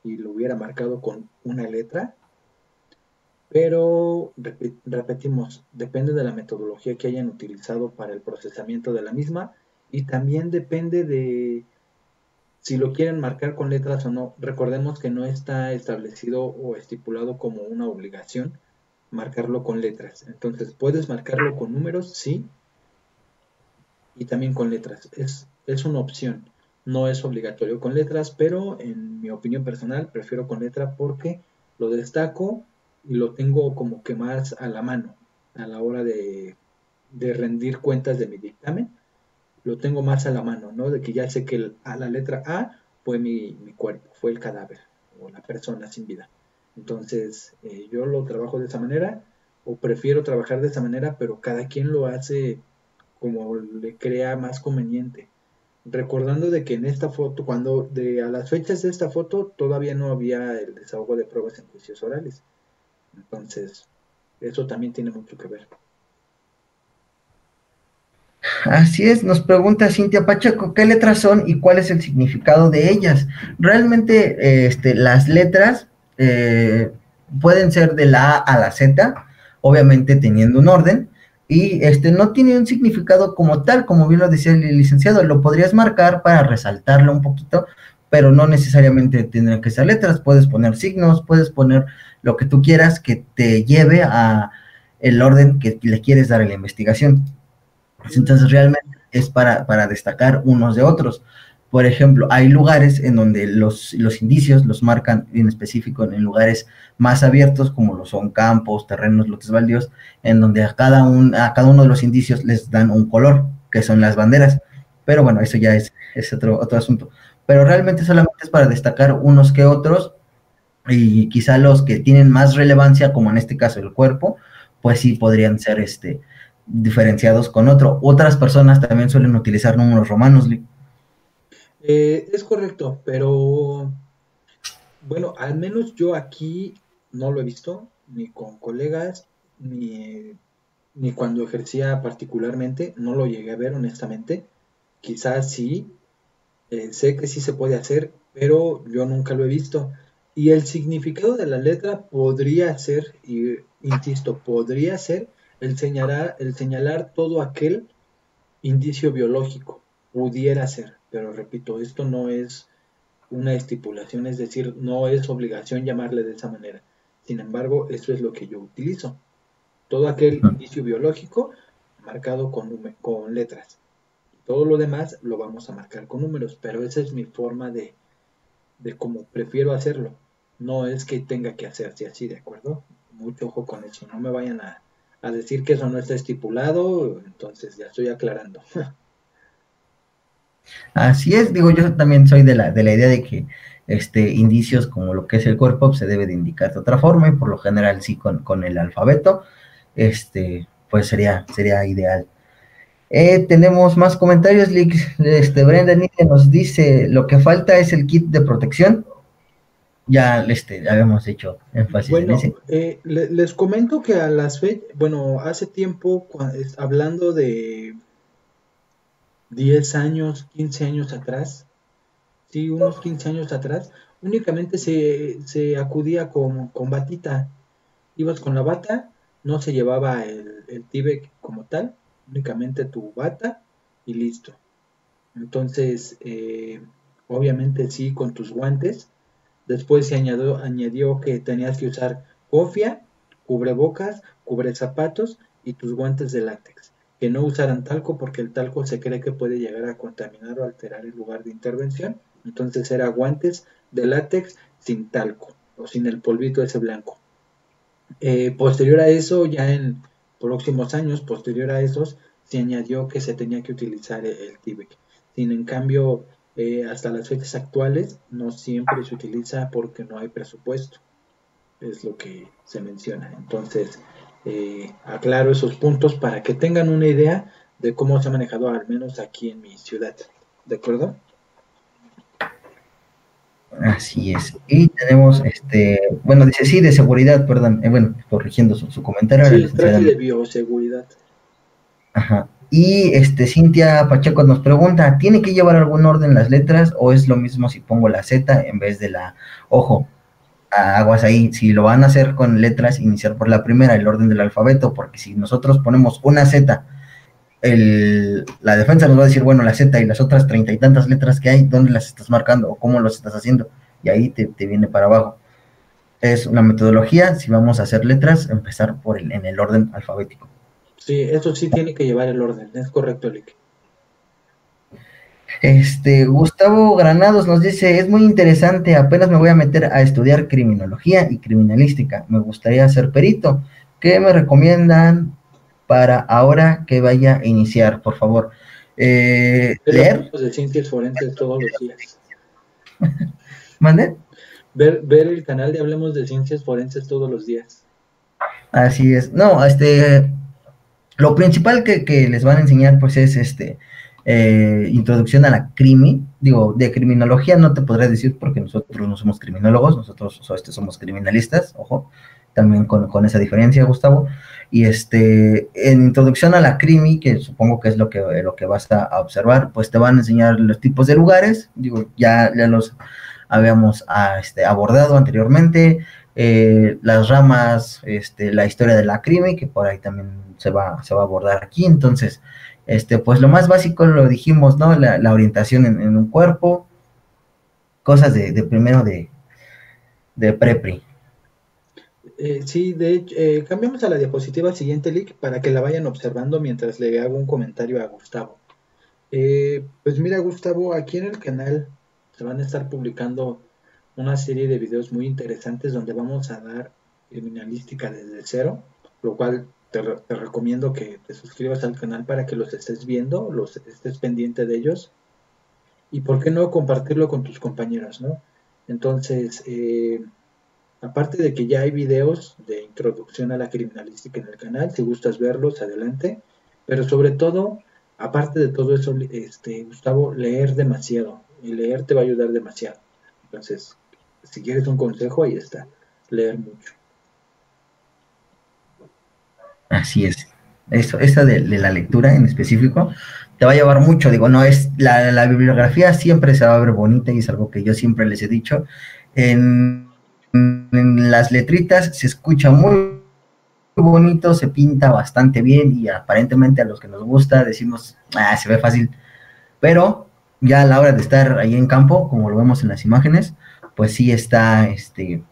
y lo hubiera marcado con una letra. Pero repetimos, depende de la metodología que hayan utilizado para el procesamiento de la misma y también depende de si lo quieren marcar con letras o no. Recordemos que no está establecido o estipulado como una obligación marcarlo con letras. Entonces, puedes marcarlo con números, sí, y también con letras. Es, es una opción. No es obligatorio con letras, pero en mi opinión personal prefiero con letra porque lo destaco y lo tengo como que más a la mano a la hora de, de rendir cuentas de mi dictamen lo tengo más a la mano, ¿no? De que ya sé que a la letra A fue mi, cuerpo, fue el cadáver o la persona sin vida. Entonces, eh, yo lo trabajo de esa manera o prefiero trabajar de esa manera, pero cada quien lo hace como le crea más conveniente. Recordando de que en esta foto, cuando de a las fechas de esta foto todavía no había el desahogo de pruebas en juicios orales. Entonces, eso también tiene mucho que ver. Así es, nos pregunta Cintia Pacheco, ¿qué letras son y cuál es el significado de ellas? Realmente este, las letras eh, pueden ser de la A a la Z, obviamente teniendo un orden, y este, no tiene un significado como tal, como bien lo decía el licenciado, lo podrías marcar para resaltarlo un poquito, pero no necesariamente tendrán que ser letras, puedes poner signos, puedes poner lo que tú quieras que te lleve a el orden que le quieres dar a la investigación. Entonces realmente es para, destacar unos de otros. Por ejemplo, hay lugares en donde los, indicios los marcan en específico en lugares más abiertos, como lo son campos, terrenos, lotes baldíos, en donde a cada, un, a cada uno de los indicios les dan un color, que son las banderas. Pero bueno, eso ya es, es otro, otro asunto. Pero realmente solamente es para destacar unos que otros, y quizá los que tienen más relevancia, como en este caso el cuerpo, pues sí podrían ser este, diferenciados con otro. Otras personas también suelen utilizar números romanos. Eh, es correcto, pero bueno, al menos yo aquí no lo he visto, ni con colegas, ni, ni cuando ejercía particularmente, no lo llegué a ver honestamente. Quizás sí, eh, sé que sí se puede hacer, pero yo nunca lo he visto. Y el significado de la letra podría ser, y insisto, podría ser el señalar, el señalar todo aquel indicio biológico pudiera ser, pero repito, esto no es una estipulación, es decir, no es obligación llamarle de esa manera. Sin embargo, eso es lo que yo utilizo. Todo aquel indicio biológico marcado con, con letras. Todo lo demás lo vamos a marcar con números, pero esa es mi forma de, de cómo prefiero hacerlo. No es que tenga que hacerse así, ¿de acuerdo? Mucho ojo con eso, no me vayan a, a decir que eso no está estipulado, entonces ya estoy aclarando. *laughs* Así es, digo, yo también soy de la, de la idea de que este, indicios como lo que es el cuerpo se debe de indicar de otra forma y por lo general sí con, con el alfabeto, este, pues sería, sería ideal. Eh, tenemos más comentarios, este, Brenda nos dice, lo que falta es el kit de protección. Ya este, habíamos hecho énfasis bueno, eh, les comento que a las fechas, bueno, hace tiempo, hablando de 10 años, 15 años atrás, sí, unos 15 años atrás, únicamente se, se acudía con, con, batita. Ibas con la bata, no se llevaba el, el Tibet como tal, únicamente tu bata y listo. Entonces, eh, obviamente sí, con tus guantes. Después se añadió, añadió que tenías que usar cofia, cubrebocas, cubre zapatos y tus guantes de látex que no usaran talco porque el talco se cree que puede llegar a contaminar o alterar el lugar de intervención. Entonces era guantes de látex sin talco o sin el polvito ese blanco. Eh, posterior a eso, ya en próximos años, posterior a esos, se añadió que se tenía que utilizar el, TIBEC. Sin en cambio, eh, hasta las fechas actuales no siempre se utiliza porque no hay presupuesto. Es lo que se menciona. Entonces, eh, aclaro esos puntos para que tengan una idea de cómo se ha manejado al menos aquí en mi ciudad. ¿De acuerdo? Así es. Y tenemos, este, bueno, dice sí, de seguridad, perdón, eh, bueno, corrigiendo su, comentario. Sí, de bioseguridad. Ajá. Y este, Cintia Pacheco nos pregunta, ¿tiene que llevar algún orden las letras o es lo mismo si pongo la Z en vez de la, ojo, aguas ahí, si lo van a hacer con letras, iniciar por la primera, el orden del alfabeto, porque si nosotros ponemos una Z, el, la defensa nos va a decir, bueno, la Z y las otras treinta y tantas letras que hay, ¿dónde las estás marcando o cómo las estás haciendo? Y ahí te, viene para abajo. Es una metodología, si vamos a hacer letras, empezar por el, en el orden alfabético. Sí, eso sí tiene que llevar el orden, es correcto, Lick. Este, Gustavo Granados nos dice, es muy interesante, apenas me voy a meter a estudiar criminología y criminalística, me gustaría ser perito. ¿Qué me recomiendan para ahora que vaya a iniciar, por favor? Eh, ¿Leer? de ciencias forenses todos los días. *laughs* ¿Mande? Ver, ver el canal de Hablemos de Ciencias Forenses todos los días. Así es. No, este, lo principal que, que les van a enseñar, pues, es este, eh, introducción a la crimi, digo, de criminología no te podré decir porque nosotros no somos criminólogos, nosotros este, somos criminalistas, ojo, también con, esa diferencia, Gustavo. Y este, en introducción a la crimi, que supongo que es lo que, lo que vas a, observar, pues te van a enseñar los tipos de lugares, digo, ya, ya los habíamos este, abordado anteriormente, eh, las ramas, este, la historia de la crimi, que por ahí también se va, se va a abordar aquí, entonces, este, pues lo más básico lo dijimos, ¿no? La, orientación en, un cuerpo, cosas de, primero de, de prepri. Eh, sí, de hecho, eh, cambiamos a la diapositiva siguiente, Lick, para que la vayan observando mientras le hago un comentario a Gustavo. Eh, pues mira, Gustavo, aquí en el canal se van a estar publicando una serie de videos muy interesantes donde vamos a dar criminalística desde cero, lo cual te, recomiendo que te suscribas al canal para que los estés viendo, los estés pendiente de ellos. Y por qué no compartirlo con tus compañeros, ¿no? Entonces, eh, aparte de que ya hay videos de introducción a la criminalística en el canal, si gustas verlos, adelante. Pero sobre todo, aparte de todo eso, este, Gustavo, leer demasiado. Y leer te va a ayudar demasiado. Entonces, si quieres un consejo, ahí está. Leer mucho. Así es. Eso, esa de, la lectura en específico te va a llevar mucho. Digo, no es la, bibliografía siempre se va a ver bonita y es algo que yo siempre les he dicho. En, las letritas se escucha muy, bonito, se pinta bastante bien y aparentemente a los que nos gusta decimos, ah, se ve fácil. Pero ya a la hora de estar ahí en campo, como lo vemos en las imágenes, pues sí está este,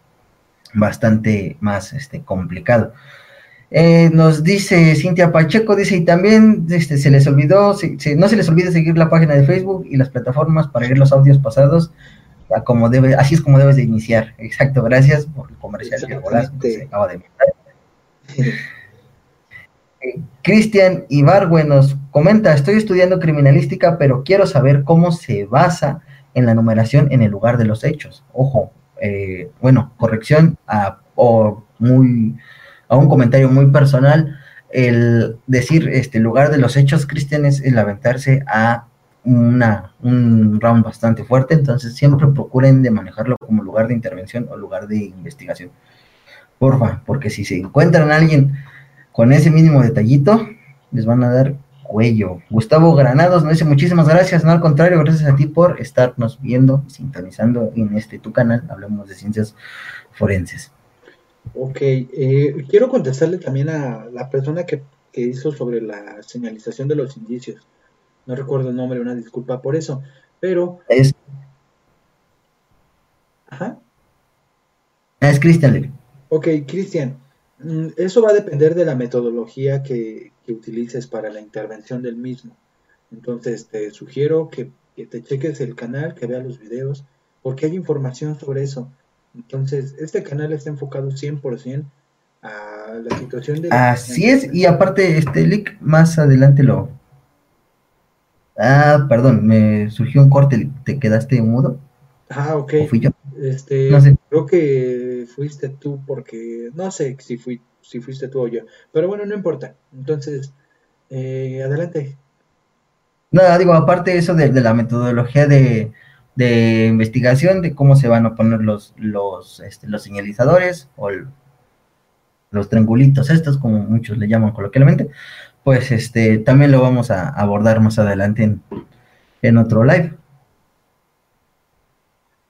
bastante más este, complicado. Eh, nos dice Cintia Pacheco, dice, y también este, se les olvidó, no se les olvide seguir la página de Facebook y las plataformas para ver los audios pasados, como debe, así es como debes de iniciar. Exacto, gracias por el comercial que se acaba de eh, Cristian Ibargüe nos comenta, estoy estudiando criminalística, pero quiero saber cómo se basa en la numeración en el lugar de los hechos. Ojo, eh, bueno, corrección a, o muy a un comentario muy personal, el decir este lugar de los hechos, Cristian, es el aventarse a una, un round bastante fuerte, entonces siempre procuren de manejarlo como lugar de intervención o lugar de investigación. Porfa, porque si se encuentran a alguien con ese mínimo detallito, les van a dar cuello. Gustavo Granados nos dice muchísimas gracias, no al contrario, gracias a ti por estarnos viendo, sintonizando en este tu canal, hablemos de ciencias forenses. Ok, eh, quiero contestarle también a la persona que, hizo sobre la señalización de los indicios. No recuerdo el nombre, una disculpa por eso, pero... Es... Ajá. Es Cristian. Ok, Cristian, mm, eso va a depender de la metodología que, utilices para la intervención del mismo. Entonces, te sugiero que, que te cheques el canal, que veas los videos, porque hay información sobre eso. Entonces, este canal está enfocado 100% a la situación de... Así es, y aparte, este link más adelante lo... Ah, perdón, me surgió un corte, ¿te quedaste mudo? Ah, ok. fui yo? Este, Creo que fuiste tú porque no sé si, fui, si fuiste tú o yo, pero bueno, no importa. Entonces, eh, adelante. No, digo, aparte eso de la metodología de, de investigación de cómo se van a poner los, los, este, los señalizadores o los triangulitos estos, como muchos le llaman coloquialmente, pues este también lo vamos a abordar más adelante en, otro live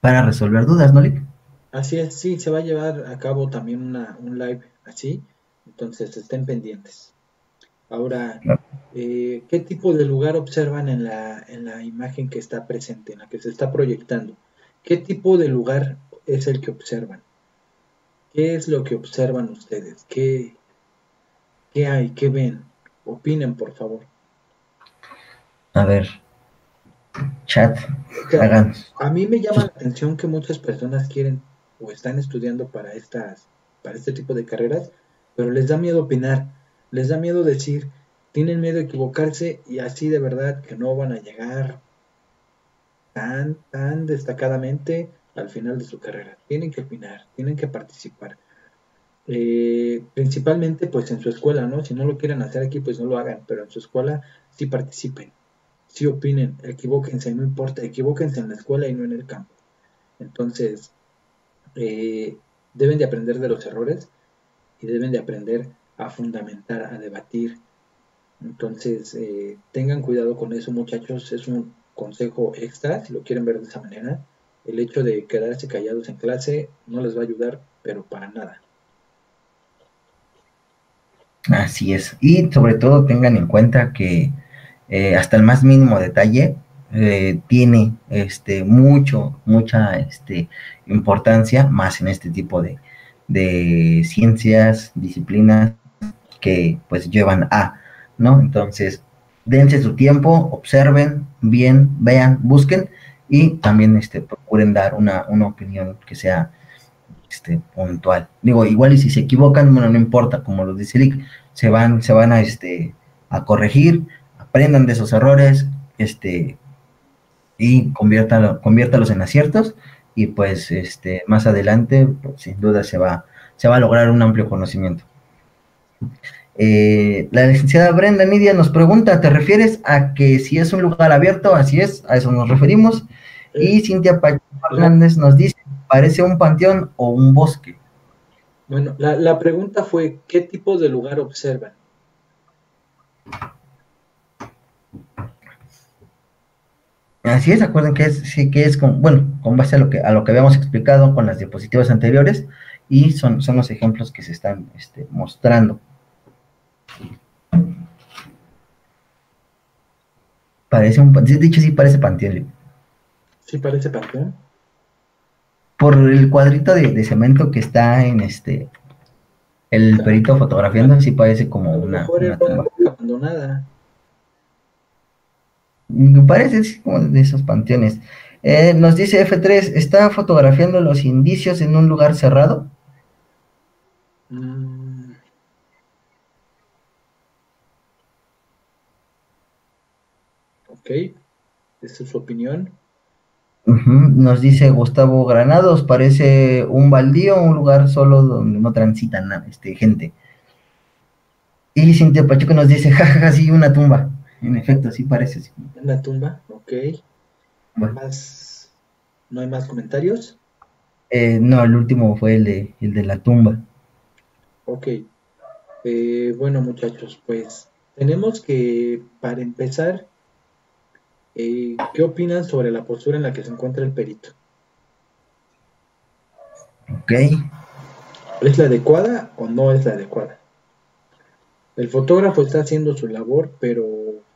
para resolver dudas, ¿no, Lick? Así es, sí, se va a llevar a cabo también una, un live así, entonces estén pendientes. Ahora, eh, ¿qué tipo de lugar observan en la, en la imagen que está presente, en la que se está proyectando? ¿Qué tipo de lugar es el que observan? ¿Qué es lo que observan ustedes? ¿Qué, qué hay? ¿Qué ven? Opinen, por favor. A ver, chat, A mí me llama la atención que muchas personas quieren o están estudiando para, estas, para este tipo de carreras, pero les da miedo opinar les da miedo decir, tienen miedo de equivocarse y así de verdad que no van a llegar tan, tan destacadamente al final de su carrera. Tienen que opinar, tienen que participar. Eh, principalmente pues en su escuela, ¿no? Si no lo quieren hacer aquí, pues no lo hagan, pero en su escuela sí participen, sí opinen, equivóquense, no importa, equivóquense en la escuela y no en el campo. Entonces, eh, deben de aprender de los errores y deben de aprender a fundamentar, a debatir. Entonces, eh, tengan cuidado con eso, muchachos. Es un consejo extra, si lo quieren ver de esa manera. El hecho de quedarse callados en clase no les va a ayudar, pero para nada. Así es. Y sobre todo tengan en cuenta que eh, hasta el más mínimo detalle eh, tiene este, mucho, mucha este, importancia, más en este tipo de, de ciencias, disciplinas que pues llevan a, ¿no? Entonces, dense su tiempo, observen bien, vean, busquen y también este, procuren dar una, opinión que sea este, puntual. Digo, igual y si se equivocan, bueno, no importa, como lo dice Lick, se van, se van a, este, a corregir, aprendan de esos errores, este, y conviértalos en aciertos, y pues este, más adelante, pues, sin duda se va, se va a lograr un amplio conocimiento. Eh, la licenciada Brenda Nidia nos pregunta, ¿te refieres a que si es un lugar abierto? Así es, a eso nos referimos. Y Cintia Fernández nos dice, ¿parece un panteón o un bosque? Bueno, la, pregunta fue, ¿qué tipo de lugar observan? Así es, acuerden que es, sí, que es con, bueno, con base a lo que, a lo que habíamos explicado con las diapositivas anteriores, y son, son los ejemplos que se están este, mostrando. Parece un dicho sí parece panteón. Sí parece panteón. Por el cuadrito de, cemento que está en este El perito fotografiando sí parece como una, mejor una tumba. abandonada. Me parece así como de esos panteones. Eh, nos dice F3, ¿está fotografiando los indicios en un lugar cerrado? Mm. Ok, esa es su opinión. Nos dice Gustavo Granados, parece un baldío, un lugar solo donde no transitan na- este, gente. Y Cintia Pachuco nos dice, *laughs* jajaja, sí, una tumba. En efecto, sí parece. sí. Una tumba, ok. Bueno, Más, ¿no hay más comentarios? eh, no, el último fue el de, el de la tumba. Ok. Eh, bueno, muchachos, pues tenemos que, para empezar, eh, ¿qué opinan sobre la postura en la que se encuentra el perito? Ok. ¿Es la adecuada o no es la adecuada? El fotógrafo está haciendo su labor, pero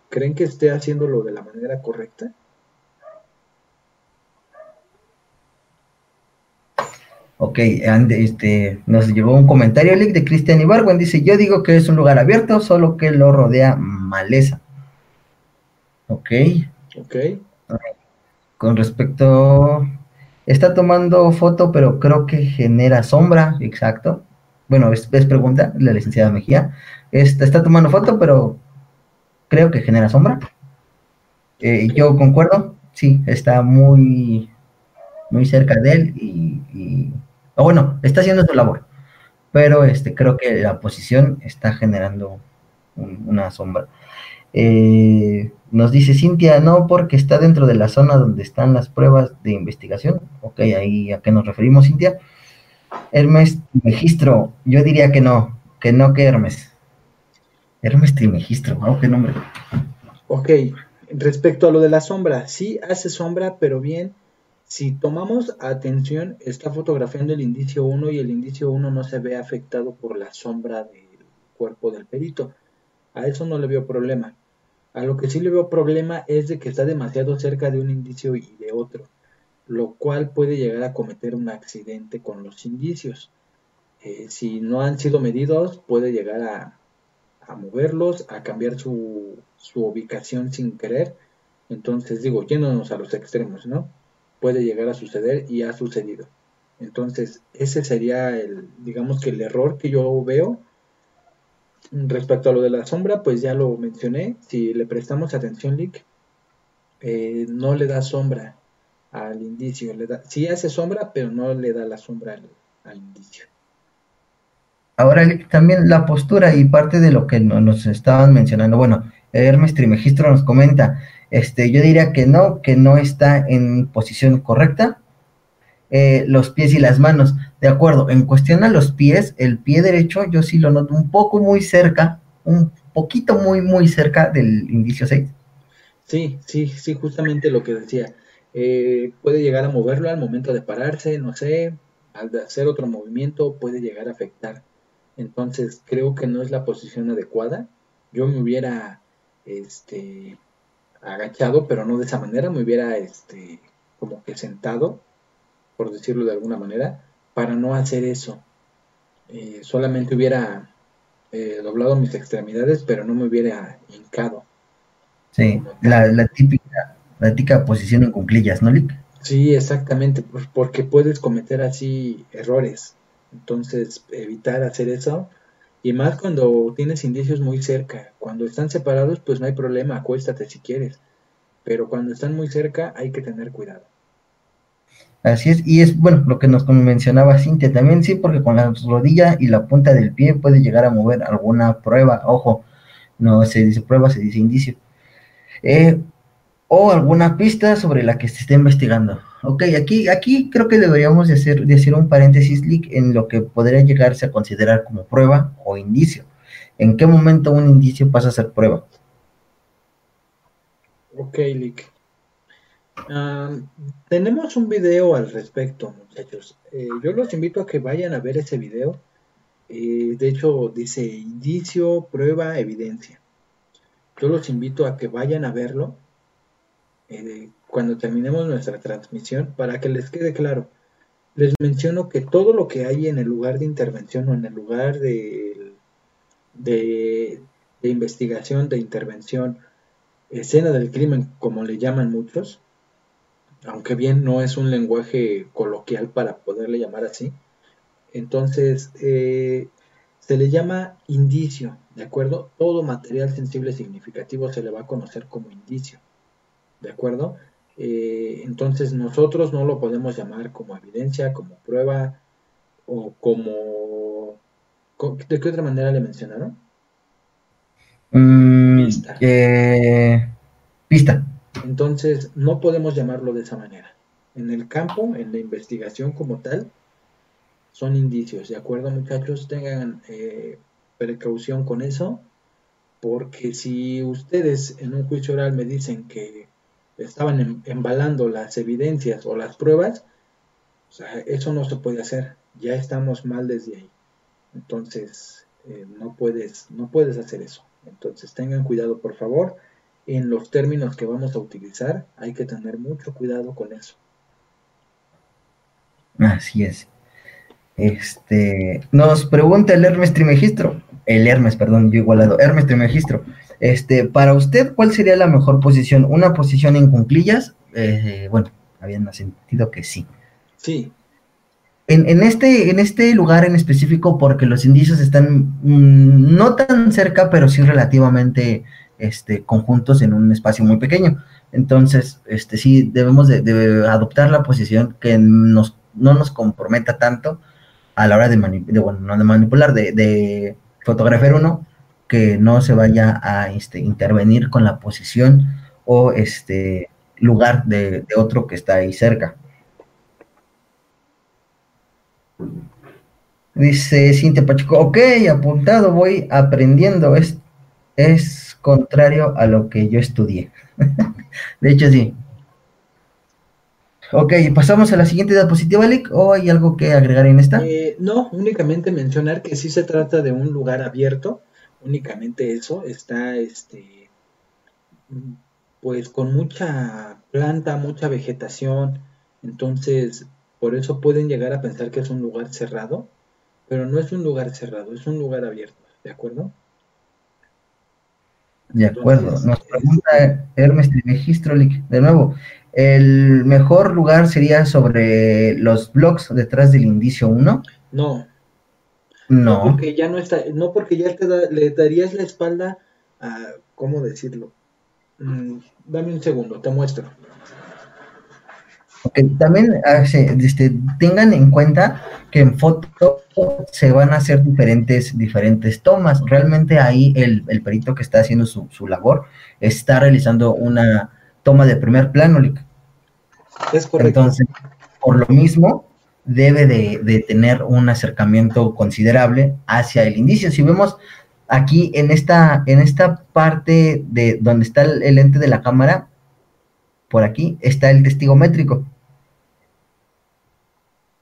¿creen que esté haciéndolo de la manera correcta? Ok, este, nos llegó un comentario, Lick, de Cristian Ibargüen. Dice, yo digo que es un lugar abierto, solo que lo rodea maleza. Ok, Ok. con respecto... Está tomando foto, pero creo que genera sombra, exacto. Bueno, es, es pregunta, la licenciada Mejía. Está, está tomando foto, pero creo que genera sombra. Eh, yo concuerdo, sí, está muy, muy cerca de él y, y- o bueno, está haciendo su labor, pero este, creo que la posición está generando un- una sombra. Eh, nos dice Cintia, no, porque está dentro de la zona donde están las pruebas de investigación. Ok, ahí a qué nos referimos, Cintia. Hermes Trimegistro, yo diría que no, que no que Hermes. Hermes Trimegistro, wow, qué nombre. Ok. Respecto a lo de la sombra, sí hace sombra, pero bien, si tomamos atención, está fotografiando el indicio 1 y el indicio 1 no se ve afectado por la sombra del cuerpo del perito. A eso no le veo problema. A lo que sí le veo problema es de que está demasiado cerca de un indicio y de otro, lo cual puede llegar a cometer un accidente con los indicios. Eh, si no han sido medidos, puede llegar a, a moverlos, a cambiar su, su ubicación sin querer. Entonces, digo, yéndonos a los extremos, ¿no? Puede llegar a suceder y ha sucedido. Entonces, ese sería el, digamos que el error que yo veo. Respecto a lo de la sombra, pues ya lo mencioné. Si le prestamos atención, Lick, eh, no le da sombra al indicio. Le da, sí hace sombra, pero no le da la sombra al, indicio. Ahora Lick, también la postura y parte de lo que no- nos estaban mencionando. Bueno, Hermes Trimegistro nos comenta, este, yo diría que no, que no está en posición correcta. Eh, los pies y las manos, de acuerdo, en cuestión a los pies, el pie derecho yo sí lo noto un poco muy cerca, un poquito muy, muy cerca del indicio 6. Sí, sí, sí, justamente lo que decía. Eh, puede llegar a moverlo al momento de pararse, no sé, al hacer otro movimiento puede llegar a afectar. Entonces creo que no es la posición adecuada. Yo me hubiera, este, agachado, pero no de esa manera, me hubiera, este, como que sentado, por decirlo de alguna manera, para no hacer eso. Eh, solamente hubiera eh, doblado mis extremidades, pero no me hubiera hincado. Sí, la, la típica, la típica posición en cunclillas, ¿no, Lick? Sí, exactamente, porque puedes cometer así errores. Entonces, evitar hacer eso. Y más cuando tienes indicios muy cerca. Cuando están separados, pues no hay problema, acuéstate si quieres. Pero cuando están muy cerca, hay que tener cuidado. Así es, y es bueno lo que nos mencionaba Cintia también, sí, porque con la rodilla y la punta del pie puede llegar a mover alguna prueba, ojo, no se dice prueba, se dice indicio, eh, o alguna pista sobre la que se esté investigando. Ok, aquí, aquí creo que deberíamos de hacer, de hacer un paréntesis, Lick, en lo que podría llegarse a considerar como prueba o indicio. ¿En qué momento un indicio pasa a ser prueba? Ok, Lick. Tenemos un video al respecto, muchachos. Eh, yo los invito a que vayan a ver ese video. Eh, de hecho, dice indicio, prueba, evidencia. Yo los invito a que vayan a verlo eh, cuando terminemos nuestra transmisión para que les quede claro. les menciono que todo lo que hay en el lugar de intervención o en el lugar de, de, investigación, de intervención, escena del crimen, como le llaman muchos, aunque bien no es un lenguaje coloquial para poderle llamar así, entonces eh, se le llama indicio, ¿de acuerdo? Todo material sensible significativo se le va a conocer como indicio, ¿de acuerdo? Eh, entonces nosotros no lo podemos llamar como evidencia, como prueba o como... ¿De qué otra manera le mencionaron? Mm, pista. pista. Entonces no podemos llamarlo de esa manera. En el campo, en la investigación como tal, son indicios, ¿de acuerdo muchachos? Tengan eh, precaución con eso, porque si ustedes en un juicio oral me dicen que estaban em, embalando las evidencias o las pruebas, eso no se puede hacer, ya estamos mal desde ahí. Entonces, eh, no, puedes, no puedes hacer eso. Entonces, tengan cuidado, por favor. En los términos que vamos a utilizar, hay que tener mucho cuidado con eso. Así es. Este, nos pregunta el Hermes Trimegistro, el Hermes, perdón, yo igualado, Hermes Trimegistro. Este, para usted, ¿cuál sería la mejor posición? ¿Una posición en cunclillas? Eh, bueno, habían sentido que sí. Sí. En, este, en este lugar en específico, porque los indicios están mm, no tan cerca, pero sí relativamente este, conjuntos en un espacio muy pequeño. Entonces, este, sí, debemos de, adoptar la posición que nos, no nos comprometa tanto a la hora de, bueno, no de manipular, de, de fotografiar uno, que no se vaya a este, intervenir con la posición o este lugar de, otro que está ahí cerca. Dice Cintia Pacheco, ok, apuntado, voy aprendiendo, es, es contrario a lo que yo estudié. *laughs* de hecho, sí. Ok, pasamos a la siguiente diapositiva, Lick, ¿o hay algo que agregar en esta? Eh, no, únicamente mencionar que sí se trata de un lugar abierto, únicamente eso, está este pues con mucha planta, mucha vegetación, entonces por eso pueden llegar a pensar que es un lugar cerrado, pero no es un lugar cerrado, es un lugar abierto, ¿de acuerdo? De acuerdo. Nos pregunta Hermes Registro, de nuevo, ¿el mejor lugar sería sobre los blogs detrás del indicio 1? No, no. porque ya no está, no porque ya te le darías la espalda a, ¿cómo decirlo? Mm, dame un segundo, te muestro. Ok, también ah, este, tengan en cuenta que en foto se van a hacer diferentes, diferentes tomas. Realmente ahí el, perito que está haciendo su, su, labor está realizando una toma de primer plano. Es correcto. Entonces, por lo mismo, debe de, tener un acercamiento considerable hacia el indicio. Si vemos aquí en esta, en esta parte de donde está el, lente de la cámara, por aquí está el testigo métrico.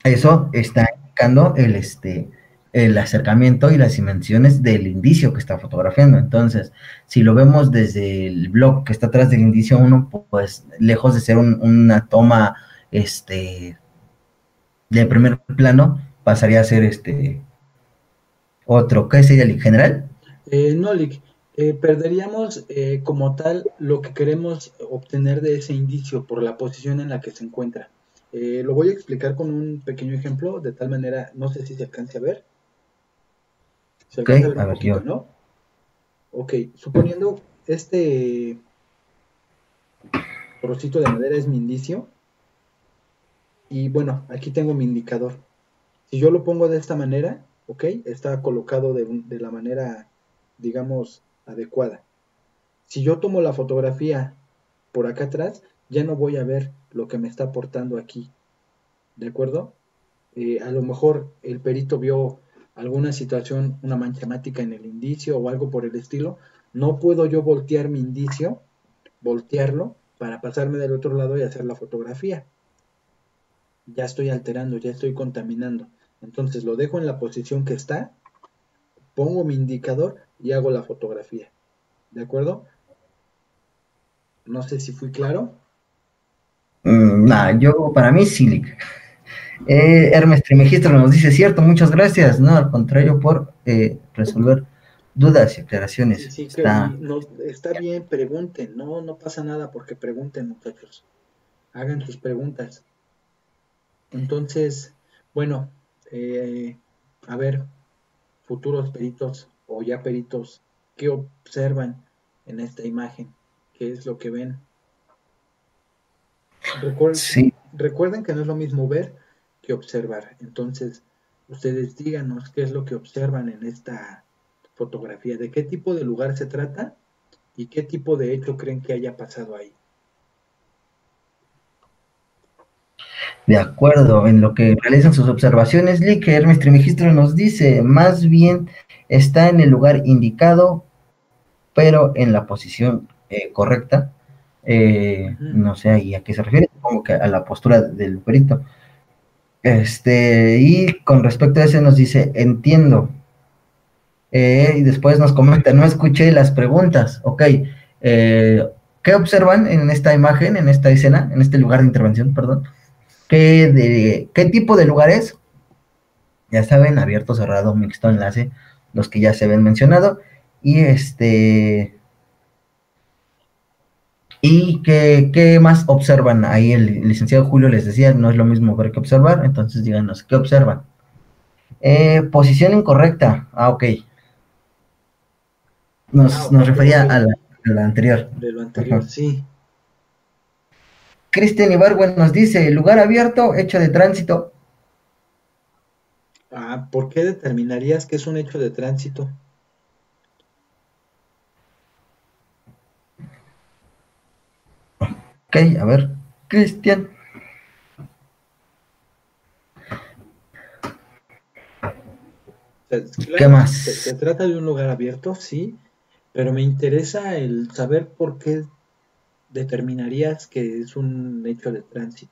Eso está el, este, el acercamiento y las dimensiones del indicio que está fotografiando. Entonces, si lo vemos desde el blog que está atrás del indicio 1, pues lejos de ser una toma este, de primer plano pasaría a ser este otro. ¿Qué sería el general? Eh, no, Lick. Eh, perderíamos eh, como tal lo que queremos obtener de ese indicio por la posición en la que se encuentra. Lo voy a explicar con un pequeño ejemplo, de tal manera, no sé si se alcance a ver. ¿Se alcanza a ver, un ¿no? Ok, suponiendo este trocito de madera es mi indicio, y bueno, aquí tengo mi indicador. Si yo lo pongo de esta manera, ¿ok? Está colocado de, de la manera, digamos, adecuada. Si yo tomo la fotografía por acá atrás, ya no voy a ver lo que me está aportando aquí. ¿De acuerdo? Eh, a lo mejor el perito vio alguna situación, una mancha mática en el indicio o algo por el estilo. No puedo yo voltear mi indicio, voltearlo para pasarme del otro lado y hacer la fotografía ya estoy alterando, ya estoy contaminando. Entonces lo dejo en la posición que está, pongo mi indicador y hago la fotografía. ¿De acuerdo? No sé si fui claro. Mm, yo para mí sí. Eh, Hermes Trimegistro nos dice, cierto, muchas gracias. No, al contrario, por eh, resolver dudas y aclaraciones. Sí, está... está bien, pregunten, no, no pasa nada porque pregunten, muchachos. Hagan sus preguntas. Entonces, bueno, eh, a ver, futuros peritos o ya peritos, ¿qué observan en esta imagen? ¿Qué es lo que ven? Recuerden, recuerden que no es lo mismo ver que observar. Entonces, ustedes díganos qué es lo que observan en esta fotografía, de qué tipo de lugar se trata y qué tipo de hecho creen que haya pasado ahí. De acuerdo, en lo que realizan sus observaciones, Lee, que Hermes Trimegistro nos dice, más bien está en el lugar indicado, pero en la posición eh, correcta. Eh, no sé ahí a qué se refiere, como que a la postura del perito. Este, y con respecto a ese nos dice, entiendo. Eh, y después nos comenta, no escuché las preguntas. Ok, ¿qué observan en esta imagen, en esta escena, en este lugar de intervención, perdón? ¿Qué, de, qué tipo de lugares? Ya saben, abierto, cerrado, mixto, enlace, los que ya se ven mencionado. Y este. ¿Y qué, más observan? Ahí el licenciado Julio les decía, no es lo mismo ver que observar, entonces díganos, ¿qué observan? Eh, posición incorrecta. Ah, ok. Nos, ah, refería a la, anterior. De lo anterior, sí. Cristian Ibargüen nos dice, lugar abierto, hecho de tránsito. Ah, ¿por qué determinarías que es un hecho de tránsito? Ok, a ver, Cristian. ¿Qué más? se, trata de un lugar abierto, sí, pero me interesa el saber por qué determinarías que es un hecho de tránsito?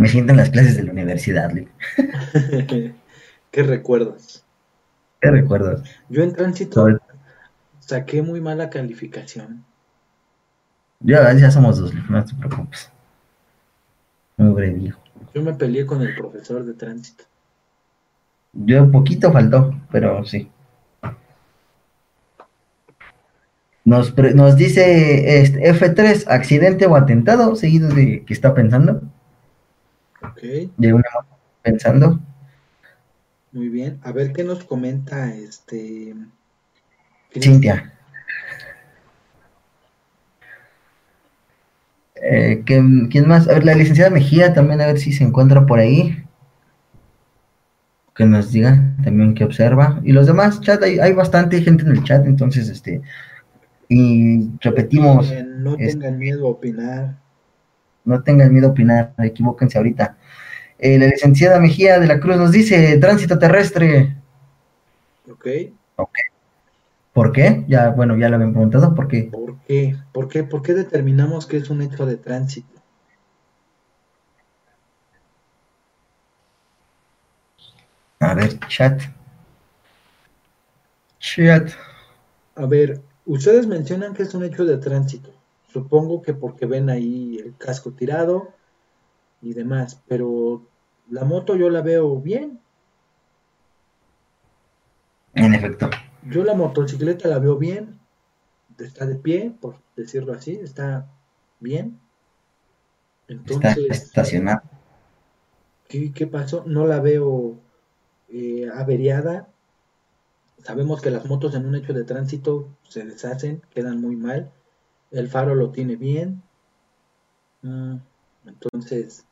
Me siento en las clases de la universidad, *laughs* ¿Qué recuerdas? ¿Qué recuerdas? Yo en tránsito saqué muy mala calificación. Ya, ya somos dos, no te preocupes. Muy viejo. Yo me peleé con el profesor de tránsito. Yo un poquito faltó, pero sí. Nos, nos dice este, F3, accidente o atentado, seguido de que está pensando. Ok. De una pensando. Muy bien. A ver qué nos comenta este. Cintia. Eh, ¿Quién más? A ver, la licenciada Mejía también, a ver si se encuentra por ahí. Que nos diga también qué observa. Y los demás, chat, hay, hay bastante gente en el chat, entonces, este, y repetimos. no tengan miedo a opinar. No tengan miedo a opinar, equivóquense ahorita. Eh, la licenciada Mejía de la Cruz nos dice tránsito terrestre. Ok. Ok. ¿Por qué? Ya, bueno, ya lo habían preguntado, ¿por qué? ¿Por qué? ¿Por qué? ¿Por qué determinamos que es un hecho de tránsito? A ver, chat. Chat. A ver, ustedes mencionan que es un hecho de tránsito. Supongo que porque ven ahí el casco tirado y demás, pero la moto yo la veo bien. En efecto. Yo la motocicleta la veo bien, está de pie, por decirlo así, está bien. Entonces, está estacionada. ¿qué, pasó? No la veo eh, averiada, Sabemos que las motos en un hecho de tránsito se deshacen, quedan muy mal. El faro lo tiene bien. Mm, entonces,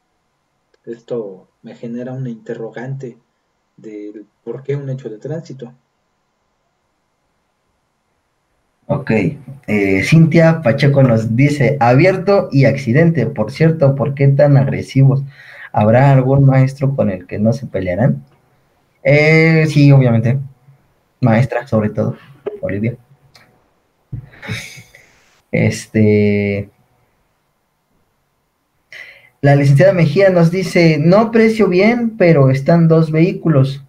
esto me genera una interrogante de por qué un hecho de tránsito. Ok, eh, Cintia Pacheco nos dice, abierto y accidente, por cierto, ¿por qué tan agresivos? ¿Habrá algún maestro con el que no se pelearán? Eh, sí, obviamente, maestra, sobre todo, Olivia. Este. La licenciada Mejía nos dice: No aprecio bien, pero están dos vehículos.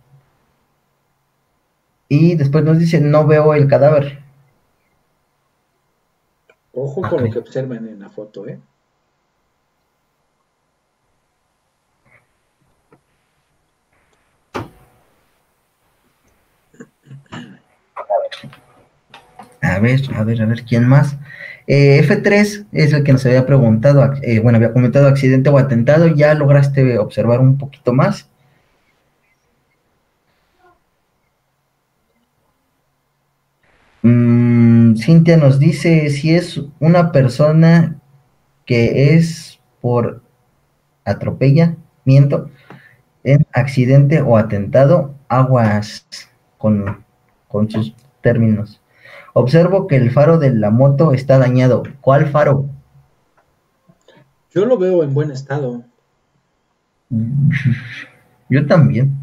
Y después nos dice: No veo el cadáver. Ojo ah, con lo que observan en la foto, ¿eh? A ver, a ver, a ver, ¿quién más? Eh, F3 es el que nos había preguntado, eh, bueno, había comentado accidente o atentado, ya lograste observar un poquito más. Cintia nos dice si es una persona que es por atropellamiento, en accidente o atentado, aguas con, con sus términos. Observo que el faro de la moto está dañado. ¿Cuál faro? Yo lo veo en buen estado. Yo también.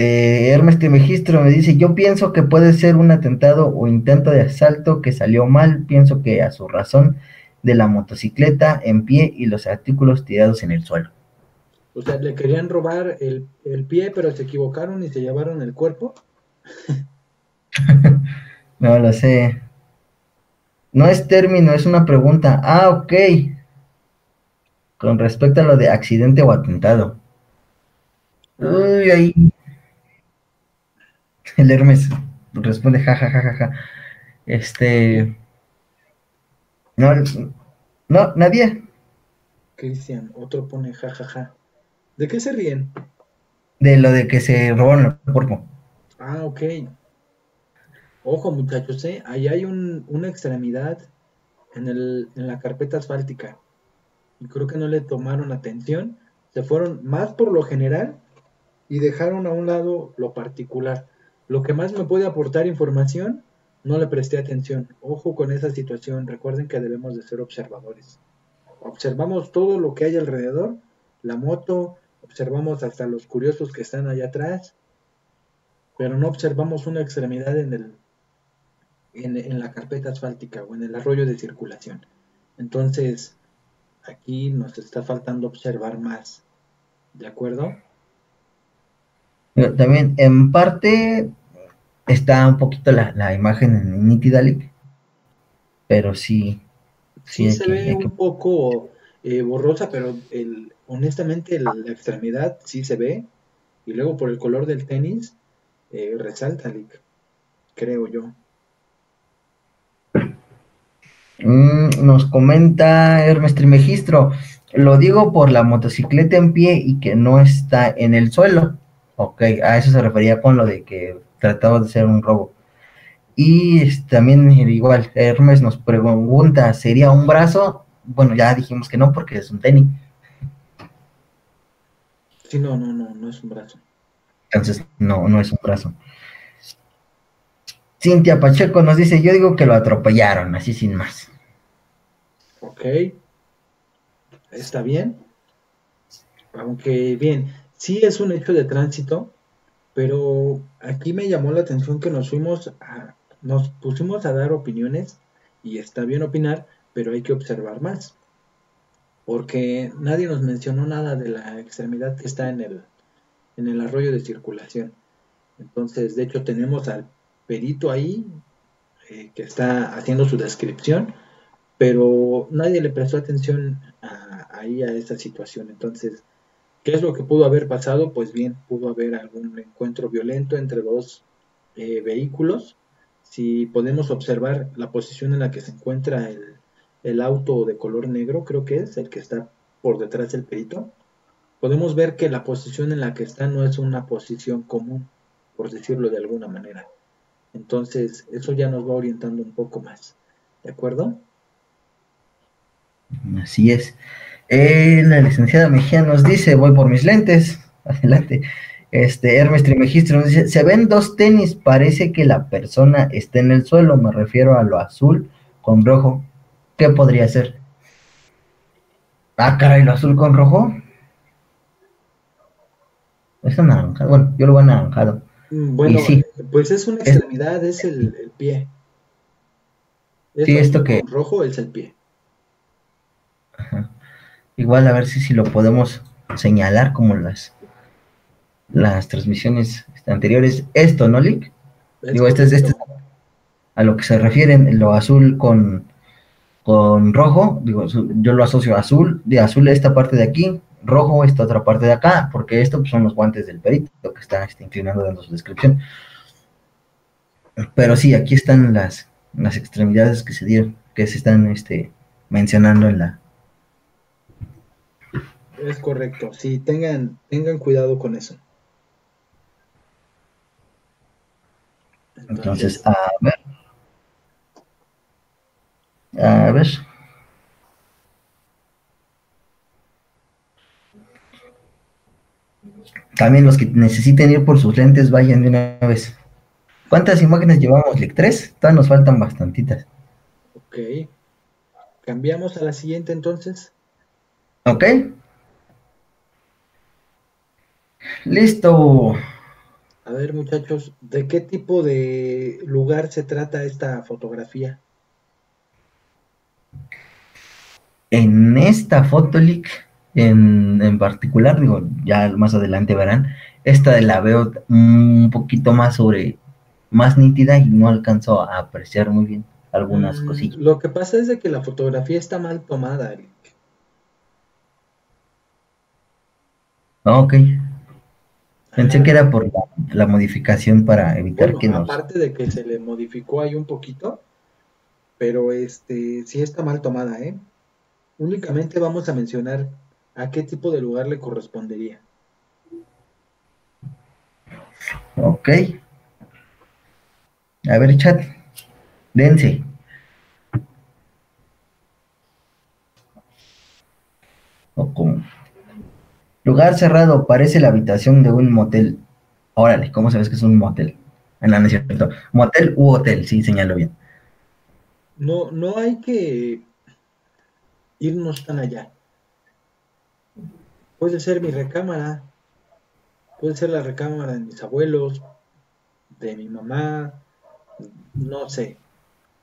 Eh, Hermes Trimegistro me dice, yo pienso que puede ser un atentado o intento de asalto que salió mal, pienso que a su razón de la motocicleta en pie y los artículos tirados en el suelo. O sea, le querían robar el, el pie, pero se equivocaron y se llevaron el cuerpo. *laughs* no lo sé. No es término, es una pregunta. Ah, ok. Con respecto a lo de accidente o atentado. Ah. Uy, ahí. El Hermes responde jajajaja. Este. No, no, nadie. Cristian, otro pone jajaja. ¿De qué se ríen? De lo de que se robaron el cuerpo. Ah, ok. Ojo, muchachos, ¿eh? ahí hay una extremidad en, el, en la carpeta asfáltica. Y creo que no le tomaron atención. Se fueron más por lo general y dejaron a un lado lo particular. Lo que más me puede aportar información no le presté atención. Ojo con esa situación. Recuerden que debemos de ser observadores. Observamos todo lo que hay alrededor. La moto, observamos hasta los curiosos que están allá atrás. Pero no observamos una extremidad en, el, en, la carpeta asfáltica o en el arroyo de circulación. Entonces, aquí nos está faltando observar más. ¿De acuerdo? También, en parte, está un poquito la, imagen en Nitidalic, pero sí. Sí, se ve un poco eh, borrosa, pero el, honestamente la extremidad sí se ve. Y luego por el color del tenis, eh, resalta, Lick, creo yo. Mm, nos comenta Hermes Trimegistro, lo digo por la motocicleta en pie y que no está en el suelo. Ok, a eso se refería con lo de que trataba de hacer un robo. Y también igual, Hermes nos pregunta, ¿sería un brazo? Bueno, ya dijimos que no porque es un tenis. Sí, no, no, no, no es un brazo. Entonces, no, no es un brazo. Cintia Pacheco nos dice, yo digo que lo atropellaron, así sin más. Ok. Está bien. Aunque bien, sí es un hecho de tránsito, pero aquí me llamó la atención que nos fuimos a, nos pusimos a dar opiniones y está bien opinar, pero hay que observar más. Porque nadie nos mencionó nada de la extremidad que está en el, en el arroyo de circulación. Entonces, de hecho, tenemos al perito ahí eh, que está haciendo su descripción, pero nadie le prestó atención ahí a esa situación. Entonces, ¿Qué es lo que pudo haber pasado? Pues bien, pudo haber algún encuentro violento entre dos eh, vehículos. Si podemos observar la posición en la que se encuentra el, auto de color negro, creo que es el que está por detrás del perito, podemos ver que la posición en la que está no es una posición común, por decirlo de alguna manera. Entonces, eso ya nos va orientando un poco más. ¿De acuerdo? Así es. Eh, la licenciada Mejía nos dice, voy por mis lentes. *laughs* Adelante. Este, Hermes Trimegistro nos dice, se ven dos tenis, parece que la persona está en el suelo, me refiero a lo azul con rojo. ¿Qué podría ser? Ah, caray, lo azul con rojo. Es anaranjado. Bueno, yo lo veo anaranjado. Mm, bueno, pues es una extremidad, es, el, pie. sí, esto que. Rojo es el pie. Ajá. Igual a ver si, si lo podemos señalar como las, las transmisiones anteriores. Esto, ¿no, Lick? Digo, este es este a lo que se refieren, lo azul con, con rojo, digo, yo lo asocio a azul, de azul esta parte de aquí, rojo esta otra parte de acá, porque estos pues, son los guantes del perito que está este, inclinando dando su descripción. Pero sí, aquí están las, las extremidades que se dieron, que se están este, mencionando en la... Es correcto, sí, tengan, tengan cuidado con eso. Entonces, a ver. A ver. También los que necesiten ir por sus lentes, vayan de una vez. ¿Cuántas imágenes llevamos, Lick? ¿Tres? Todavía nos faltan bastantitas. Ok. ¿Cambiamos a la siguiente entonces? Ok. Listo. A ver, muchachos, ¿de qué tipo de lugar se trata esta fotografía? En esta foto, Lick, en, particular, digo, ya más adelante verán, esta la veo un poquito más sobre, más nítida y no alcanzo a apreciar muy bien algunas mm, cosillas. Lo que pasa es de que la fotografía está mal tomada, Eric. Ah, ok. Pensé que era por la, modificación para evitar que nos... Aparte de que se le modificó ahí un poquito, pero este sí está mal tomada, ¿eh? Únicamente vamos a mencionar ¿a qué tipo de lugar le correspondería? Ok. A ver, chat. Dense. O como. Lugar cerrado, parece la habitación de un motel. Órale, ¿cómo sabes que es un motel? En la cierto. Motel u hotel, sí, señalo bien. No, no hay que irnos tan allá. Puede ser mi recámara, puede ser la recámara de mis abuelos, de mi mamá, no sé,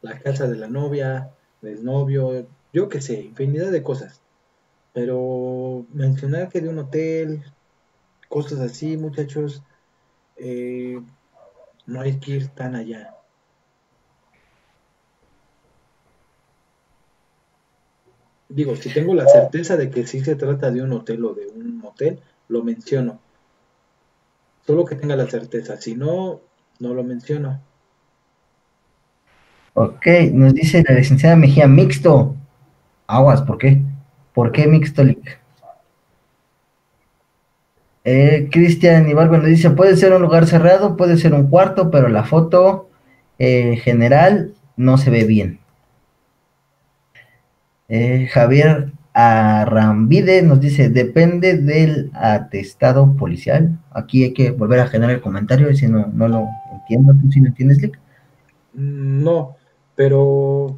la casa de la novia, del novio, yo qué sé, infinidad de cosas. Pero mencionar que de un hotel, cosas así, muchachos, eh, no hay que ir tan allá. digo, si tengo la certeza de que sí se trata de un hotel o de un motel, lo menciono. Solo que tenga la certeza, si no, no lo menciono. Ok, nos dice la licenciada Mejía, mixto. Aguas, ¿por qué? ¿Por qué mixto, eh, Cristian Ibargo nos dice, puede ser un lugar cerrado, puede ser un cuarto, pero la foto eh, general no se ve bien. Eh, Javier Arrambide nos dice, depende del atestado policial. Aquí hay que volver a generar el comentario, si no, no lo entiendo. ¿Tú sí lo entiendes, Lick? Mm, no, pero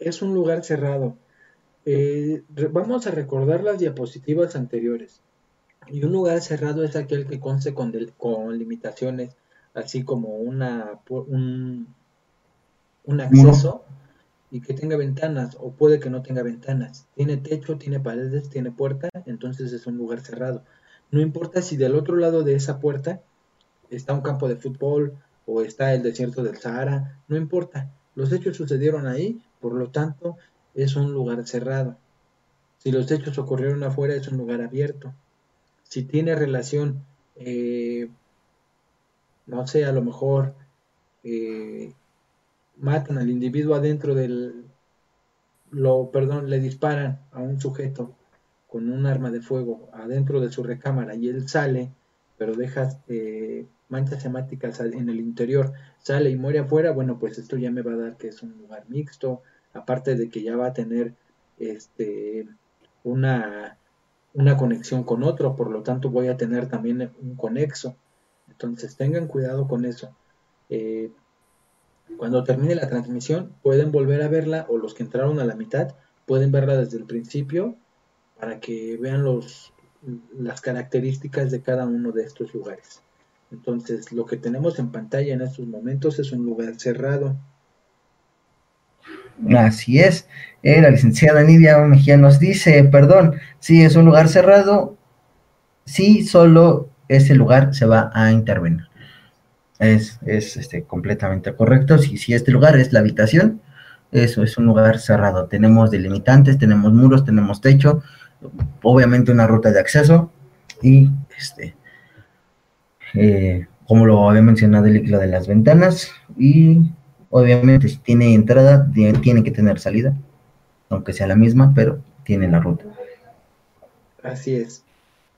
es un lugar cerrado. Eh, vamos a recordar las diapositivas anteriores. Y un lugar cerrado es aquel que conste con, con limitaciones, así como una, un, un acceso y que tenga ventanas o puede que no tenga ventanas. Tiene techo, tiene paredes, tiene puerta, entonces es un lugar cerrado. No importa si del otro lado de esa puerta está un campo de fútbol o está el desierto del Sahara, no importa. Los hechos sucedieron ahí, por lo tanto es un lugar cerrado. Si los hechos ocurrieron afuera es un lugar abierto. Si tiene relación, eh, no sé, a lo mejor eh, matan al individuo adentro del, lo, perdón, le disparan a un sujeto con un arma de fuego adentro de su recámara y él sale, pero deja eh, manchas semáticas en el interior, sale y muere afuera, bueno, pues esto ya me va a dar que es un lugar mixto, aparte de que ya va a tener este una, una conexión con otro, por lo tanto voy a tener también un conexo. Entonces tengan cuidado con eso. Eh, cuando termine la transmisión pueden volver a verla o los que entraron a la mitad pueden verla desde el principio para que vean los, las características de cada uno de estos lugares. Entonces, lo que tenemos en pantalla en estos momentos es un lugar cerrado. Así es. Eh, la licenciada Nidia Mejía nos dice, perdón, si es un lugar cerrado, sí, solo ese lugar se va a intervenir es, este, completamente correcto. Si, si este lugar es la habitación, eso es un lugar cerrado. Tenemos delimitantes, tenemos muros, tenemos techo, obviamente una ruta de acceso y este, eh, como lo había mencionado el líquido de las ventanas y obviamente si tiene entrada tiene que tener salida, aunque sea la misma, pero tiene la ruta. Así es.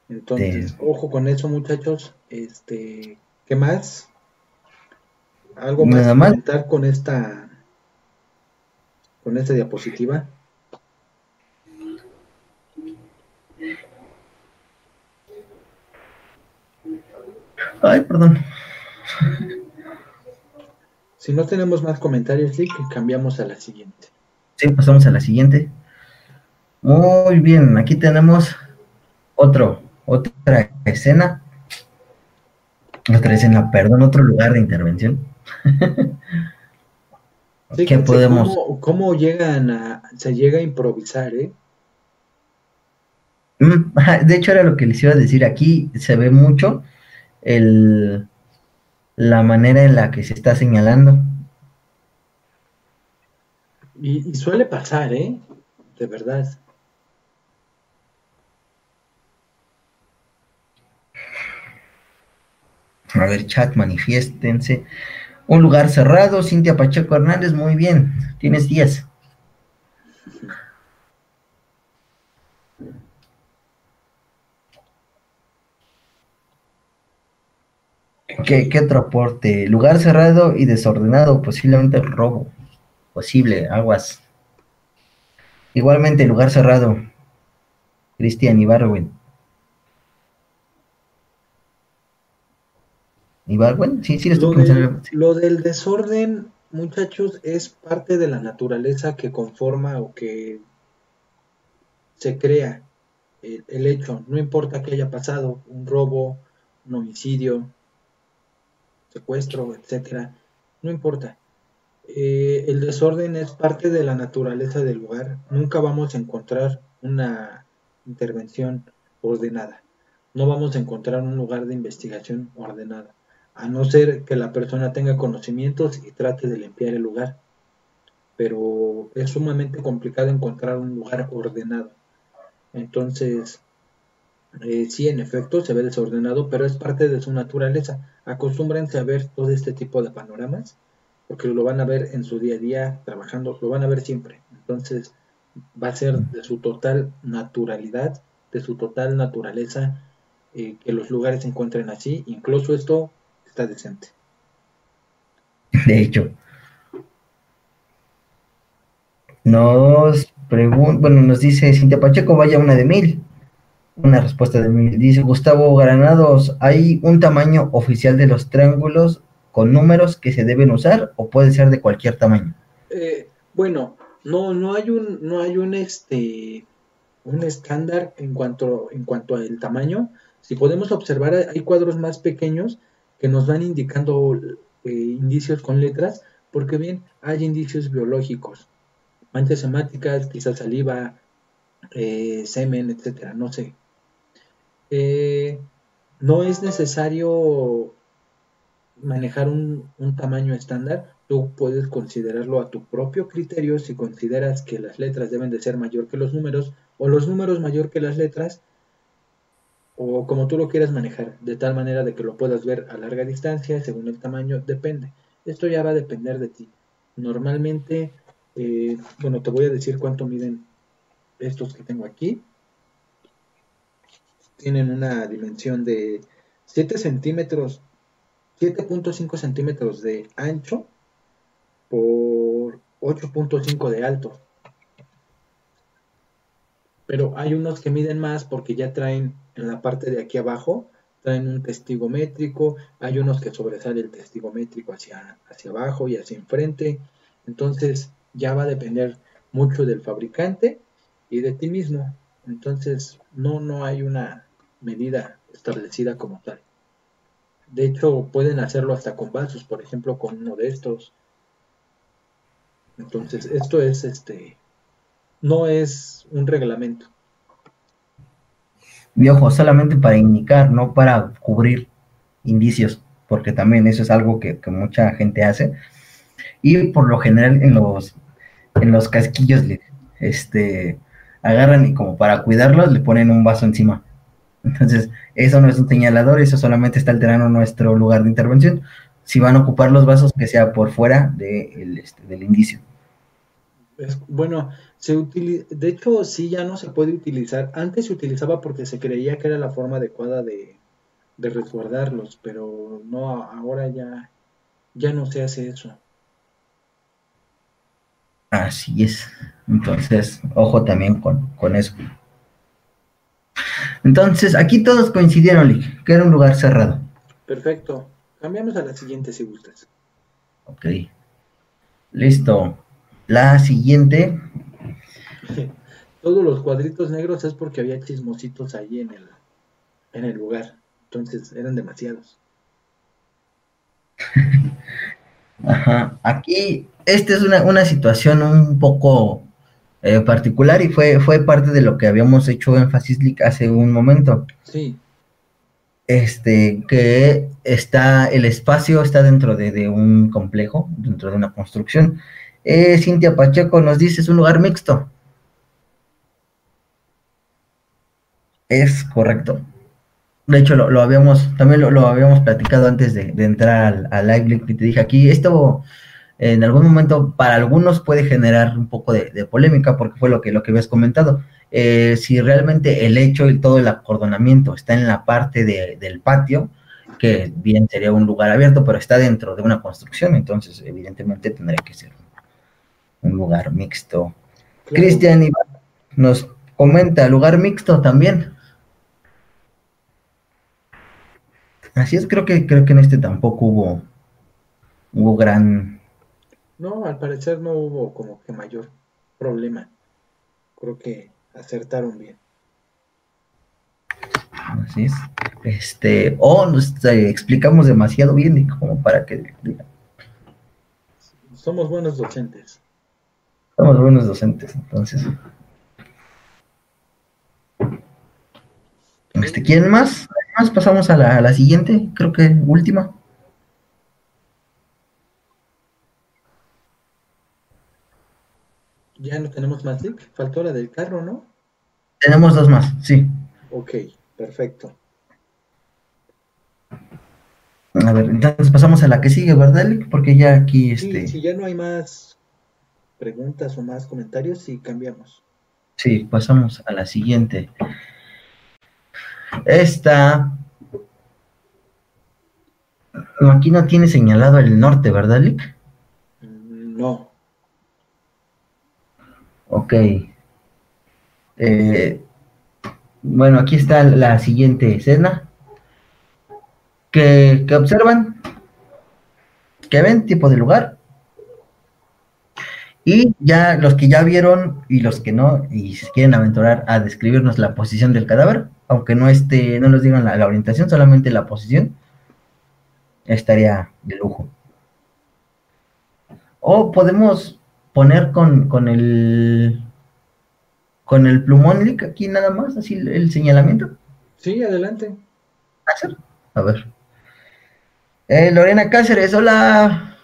Entonces, ojo con eso, muchachos. Este, ¿qué más? ¿Algo más que comentar con esta con esta diapositiva? Ay, perdón. Si no tenemos más comentarios, sí, que cambiamos a la siguiente. Sí, pasamos a la siguiente. Muy bien, aquí tenemos otro, otra escena. Otra escena, perdón, otro lugar de intervención. *laughs* ¿Qué podemos? Cómo, llegan a, se llega a improvisar, eh? Mm, *laughs* de hecho, era lo que les iba a decir. Aquí se ve mucho el, la manera en la que se está señalando. Y, suele pasar, ¿eh? De verdad. A ver, chat, manifiéstense. Un lugar cerrado, Cintia Pacheco Hernández, muy bien. Tienes 10. ¿Qué, ¿Qué, otro aporte? Lugar cerrado y desordenado, posiblemente robo. Posible, aguas. Igualmente, lugar cerrado. Cristian Ibarwen. Ibarwen, sí, sí, lo, del, lo del desorden, muchachos, es parte de la naturaleza que conforma o que se crea el, el hecho. No importa que haya pasado, un robo, un homicidio, secuestro, etcétera, no importa. Eh, el desorden es parte de la naturaleza del lugar. Nunca vamos a encontrar una intervención ordenada. No vamos a encontrar un lugar de investigación ordenada, a no ser que la persona tenga conocimientos y trate de limpiar el lugar. Pero es sumamente complicado encontrar un lugar ordenado. Entonces, eh, sí, en efecto, se ve desordenado, pero es parte de su naturaleza. Acostúmbrense a ver todo este tipo de panoramas, porque lo van a ver en su día a día trabajando, lo van a ver siempre. Entonces, va a ser de su total naturalidad, de su total naturaleza, eh, que los lugares se encuentren así. Incluso esto está decente. De hecho, nos pregunta, bueno, nos dice Cintia Pacheco, vaya una de mil. Una respuesta de mí. Dice Gustavo Granados, ¿hay un tamaño oficial de los triángulos con números que se deben usar o puede ser de cualquier tamaño? Eh, bueno, no, no hay un, no hay un este un estándar en cuanto, en cuanto al tamaño. Si podemos observar, hay cuadros más pequeños que nos van indicando eh, indicios con letras, porque bien, hay indicios biológicos, manchas hemáticas, quizás saliva, eh, semen, etcétera, no sé. Eh, no es necesario manejar un, tamaño estándar, tú puedes considerarlo a tu propio criterio si consideras que las letras deben de ser mayor que los números o los números mayor que las letras o como tú lo quieras manejar, de tal manera de que lo puedas ver a larga distancia según el tamaño, depende. Esto ya va a depender de ti. Normalmente, eh, bueno, te voy a decir cuánto miden estos que tengo aquí tienen una dimensión de 7 centímetros, 7.5 centímetros de ancho por 8.5 de alto. Pero hay unos que miden más porque ya traen en la parte de aquí abajo, traen un testigo métrico, hay unos que sobresale el testigo métrico hacia, hacia abajo y hacia enfrente. Entonces ya va a depender mucho del fabricante y de ti mismo. Entonces no, no hay una medida establecida como tal. De hecho, pueden hacerlo hasta con vasos, por ejemplo, con uno de estos. Entonces, esto es este no es un reglamento. Ojo, solamente para indicar, no para cubrir indicios, porque también eso es algo que, mucha gente hace. Y por lo general en los, en los casquillos este, agarran y como para cuidarlos le ponen un vaso encima Entonces, eso no es un señalador, eso solamente está alterando nuestro lugar de intervención. Si van a ocupar los vasos, que sea por fuera de este, del indicio. bueno, se de hecho, sí ya no se puede utilizar. Antes se utilizaba porque se creía que era la forma adecuada de, de resguardarlos, pero no, ahora ya, ya no se hace eso. Así es. Entonces, ojo también con, con eso. Entonces, aquí todos coincidieron, Lick, que era un lugar cerrado. Perfecto. Cambiamos a la siguiente si gustas. Ok. Listo. La siguiente. *laughs* Todos los cuadritos negros es porque había chismositos ahí en el, en el lugar. Entonces eran demasiados. *laughs* Ajá. Aquí, esta es una, una situación un poco eh, particular y fue, fue parte de lo que habíamos hecho énfasis hace un momento. Sí. Este, que está, el espacio está dentro de, un complejo, dentro de una construcción. Eh, Cintia Pacheco nos dice, es un lugar mixto. Es correcto. De hecho, lo, habíamos, también lo, habíamos platicado antes de, entrar al, live que te dije aquí. Esto en algún momento para algunos puede generar un poco de, polémica porque fue lo que, lo que habías comentado. Eh, si realmente el hecho y todo el acordonamiento está en la parte del patio, que bien sería un lugar abierto, pero está dentro de una construcción, entonces evidentemente tendría que ser un lugar mixto. Cristian nos comenta, lugar mixto también. Así es, creo que creo que en este tampoco hubo hubo gran no, al parecer no hubo como que mayor problema. Creo que acertaron bien. Así es. Este, o nos eh, explicamos demasiado bien como para que Somos buenos docentes. Somos buenos docentes, entonces. Este, ¿Quién más? más? Pasamos a la, a la siguiente, creo que última. Ya no tenemos más link, faltó la del carro, ¿no? Tenemos dos más, sí. Ok, perfecto. A ver, entonces pasamos a la que sigue, ¿verdad, Lick? Porque ya aquí este. si ya no hay más preguntas o más comentarios, sí cambiamos. Sí, pasamos a la siguiente. Esta. Aquí no tiene señalado el norte, ¿verdad, Lick? No. Ok. Eh, bueno, aquí está la siguiente escena. Que, observan, que ven tipo de lugar. Y ya los que ya vieron y los que no, y si quieren aventurar a describirnos la posición del cadáver, aunque no esté, no nos digan la orientación, solamente la posición, estaría de lujo. O podemos poner con, con el con el plumón aquí nada más, así el, señalamiento. Sí, adelante. A ver. Eh, Lorena Cáceres, hola.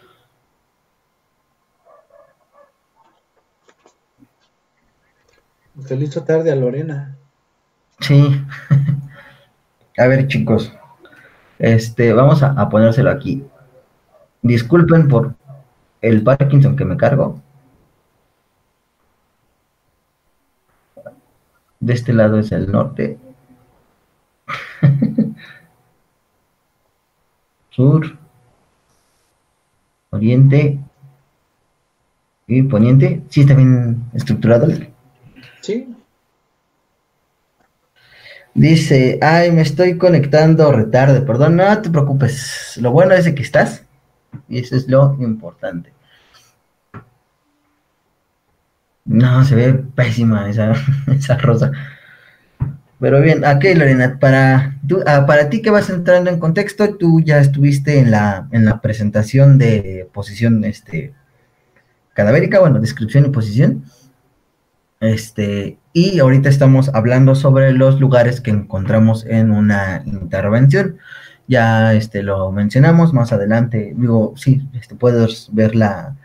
Feliz tarde a Lorena. Sí. *laughs* a ver, chicos. Este, vamos a, a ponérselo aquí. Disculpen por el Parkinson que me cargo. De este lado es el norte. *laughs* Sur. Oriente. Y poniente. Sí, está bien estructurado. Sí. Dice, ay, me estoy conectando retarde, perdón, no te preocupes. Lo bueno es que estás. Y eso es lo importante. No, se ve pésima esa, *laughs* esa rosa. Pero bien, aquí Lorena, para, ah, para ti que vas entrando en contexto, tú ya estuviste en la, en la presentación de posición este, cadavérica, bueno, descripción y posición. Este, y ahorita estamos hablando sobre los lugares que encontramos en una intervención. Ya este, lo mencionamos más adelante, digo, sí, este, puedes ver la,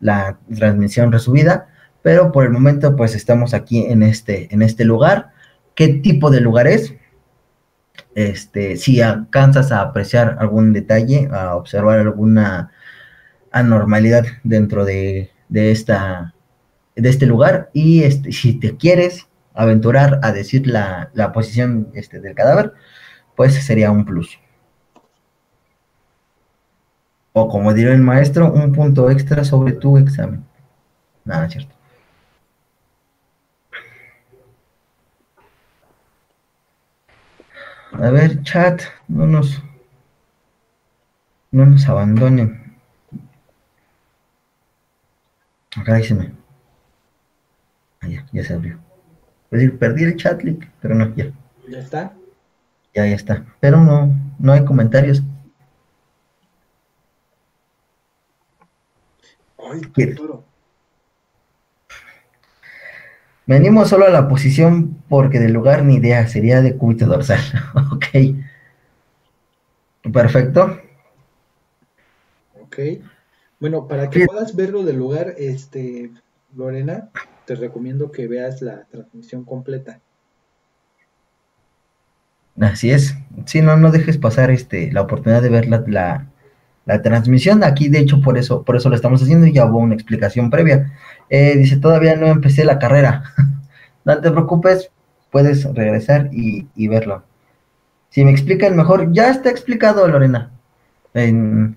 la transmisión resumida pero por el momento pues estamos aquí en este, en este lugar. ¿Qué tipo de lugar es? este, si alcanzas a apreciar algún detalle, a observar alguna anormalidad dentro de, de esta, de este lugar, y este, si te quieres aventurar a decir la, la posición este, del cadáver, pues sería un plus. O como diría el maestro, un punto extra sobre tu examen. Nada, cierto. A ver, chat, no nos, no nos abandonen. Acá díseme. Ah, ya, ya se abrió. Es decir, perdí el chat link, pero no, ya. ¿Ya está? Ya, ya está. Pero no, no hay comentarios. Ay, qué duro. Venimos solo a la posición porque del lugar ni idea, sería de cúbito dorsal. *laughs* ok. Perfecto. Ok. Bueno, para que puedas verlo del lugar, este, Lorena, te recomiendo que veas la transmisión completa. Así es. Sí, no, no dejes pasar este, la oportunidad de ver la, la, transmisión. Aquí, de hecho, por eso, por eso lo estamos haciendo y ya hubo una explicación previa. Eh, dice, todavía no empecé la carrera. *laughs* no te preocupes, puedes regresar y, y, verlo. Si me explican mejor, ya está explicado, Lorena, en,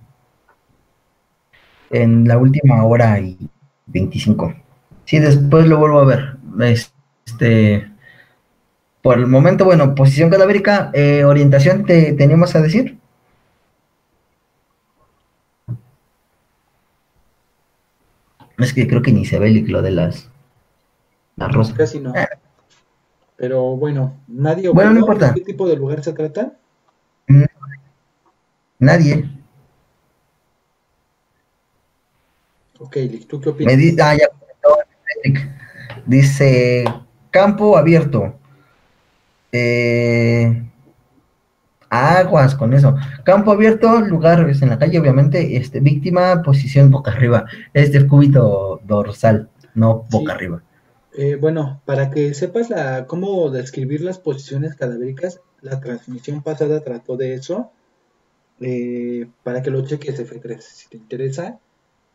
en la última hora y 25. Sí, después lo vuelvo a ver. Este, por el momento, bueno, posición cadavérica, eh, orientación, ¿te teníamos a decir? Es que creo que ni se ve el lo de las, las rosas. Casi no. Ah. Pero bueno, nadie bueno, no importa. qué tipo de lugar se trata. Nadie. Ok, ¿tú qué opinas? ah, ya. Dice campo abierto. Eh, aguas con eso. Campo abierto, lugar es en la calle, obviamente. Este, víctima, posición boca arriba. Es del cúbito dorsal, no boca arriba. Eh, bueno, para que sepas la, cómo describir las posiciones cadavéricas, la transmisión pasada trató de eso. Eh, para que lo cheques, F3. Si te interesa,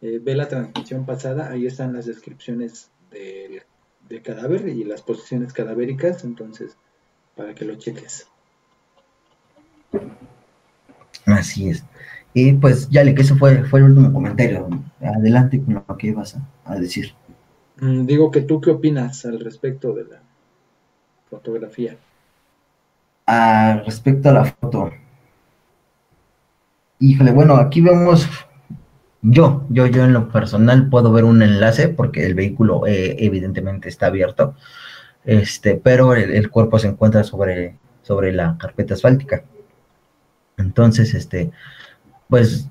ve la transmisión pasada, ahí están las descripciones del, del cadáver y las posiciones cadavéricas. Entonces, para que lo cheques. Así es. Y pues, ya que eso fue, fue el último comentario. Adelante con lo que ibas a, decir. Mm, digo que tú qué opinas al respecto de la fotografía. A respecto a la foto. Híjole, bueno, aquí vemos, yo, yo, yo en lo personal puedo ver un enlace porque el vehículo eh, evidentemente está abierto este, pero el, cuerpo se encuentra sobre, sobre la carpeta asfáltica. Entonces, este, pues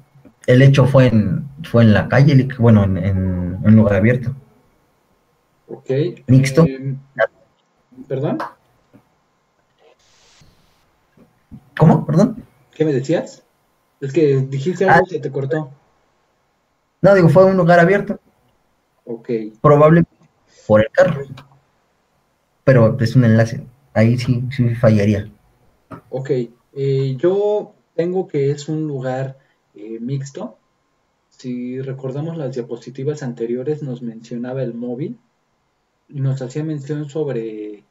el hecho fue en, fue en la calle, bueno, en, un lugar abierto. Ok. Mixto. Eh, ¿Perdón? ¿Cómo? ¿Perdón? ¿Qué me decías? Es que dijiste algo y ah. se te cortó. No, digo, fue un lugar abierto. Ok. Probablemente por el carro pero es un enlace. Ahí sí, sí fallaría. Ok, eh, yo tengo que es un lugar eh, mixto. Si recordamos las diapositivas anteriores, nos mencionaba el móvil y nos hacía mención sobre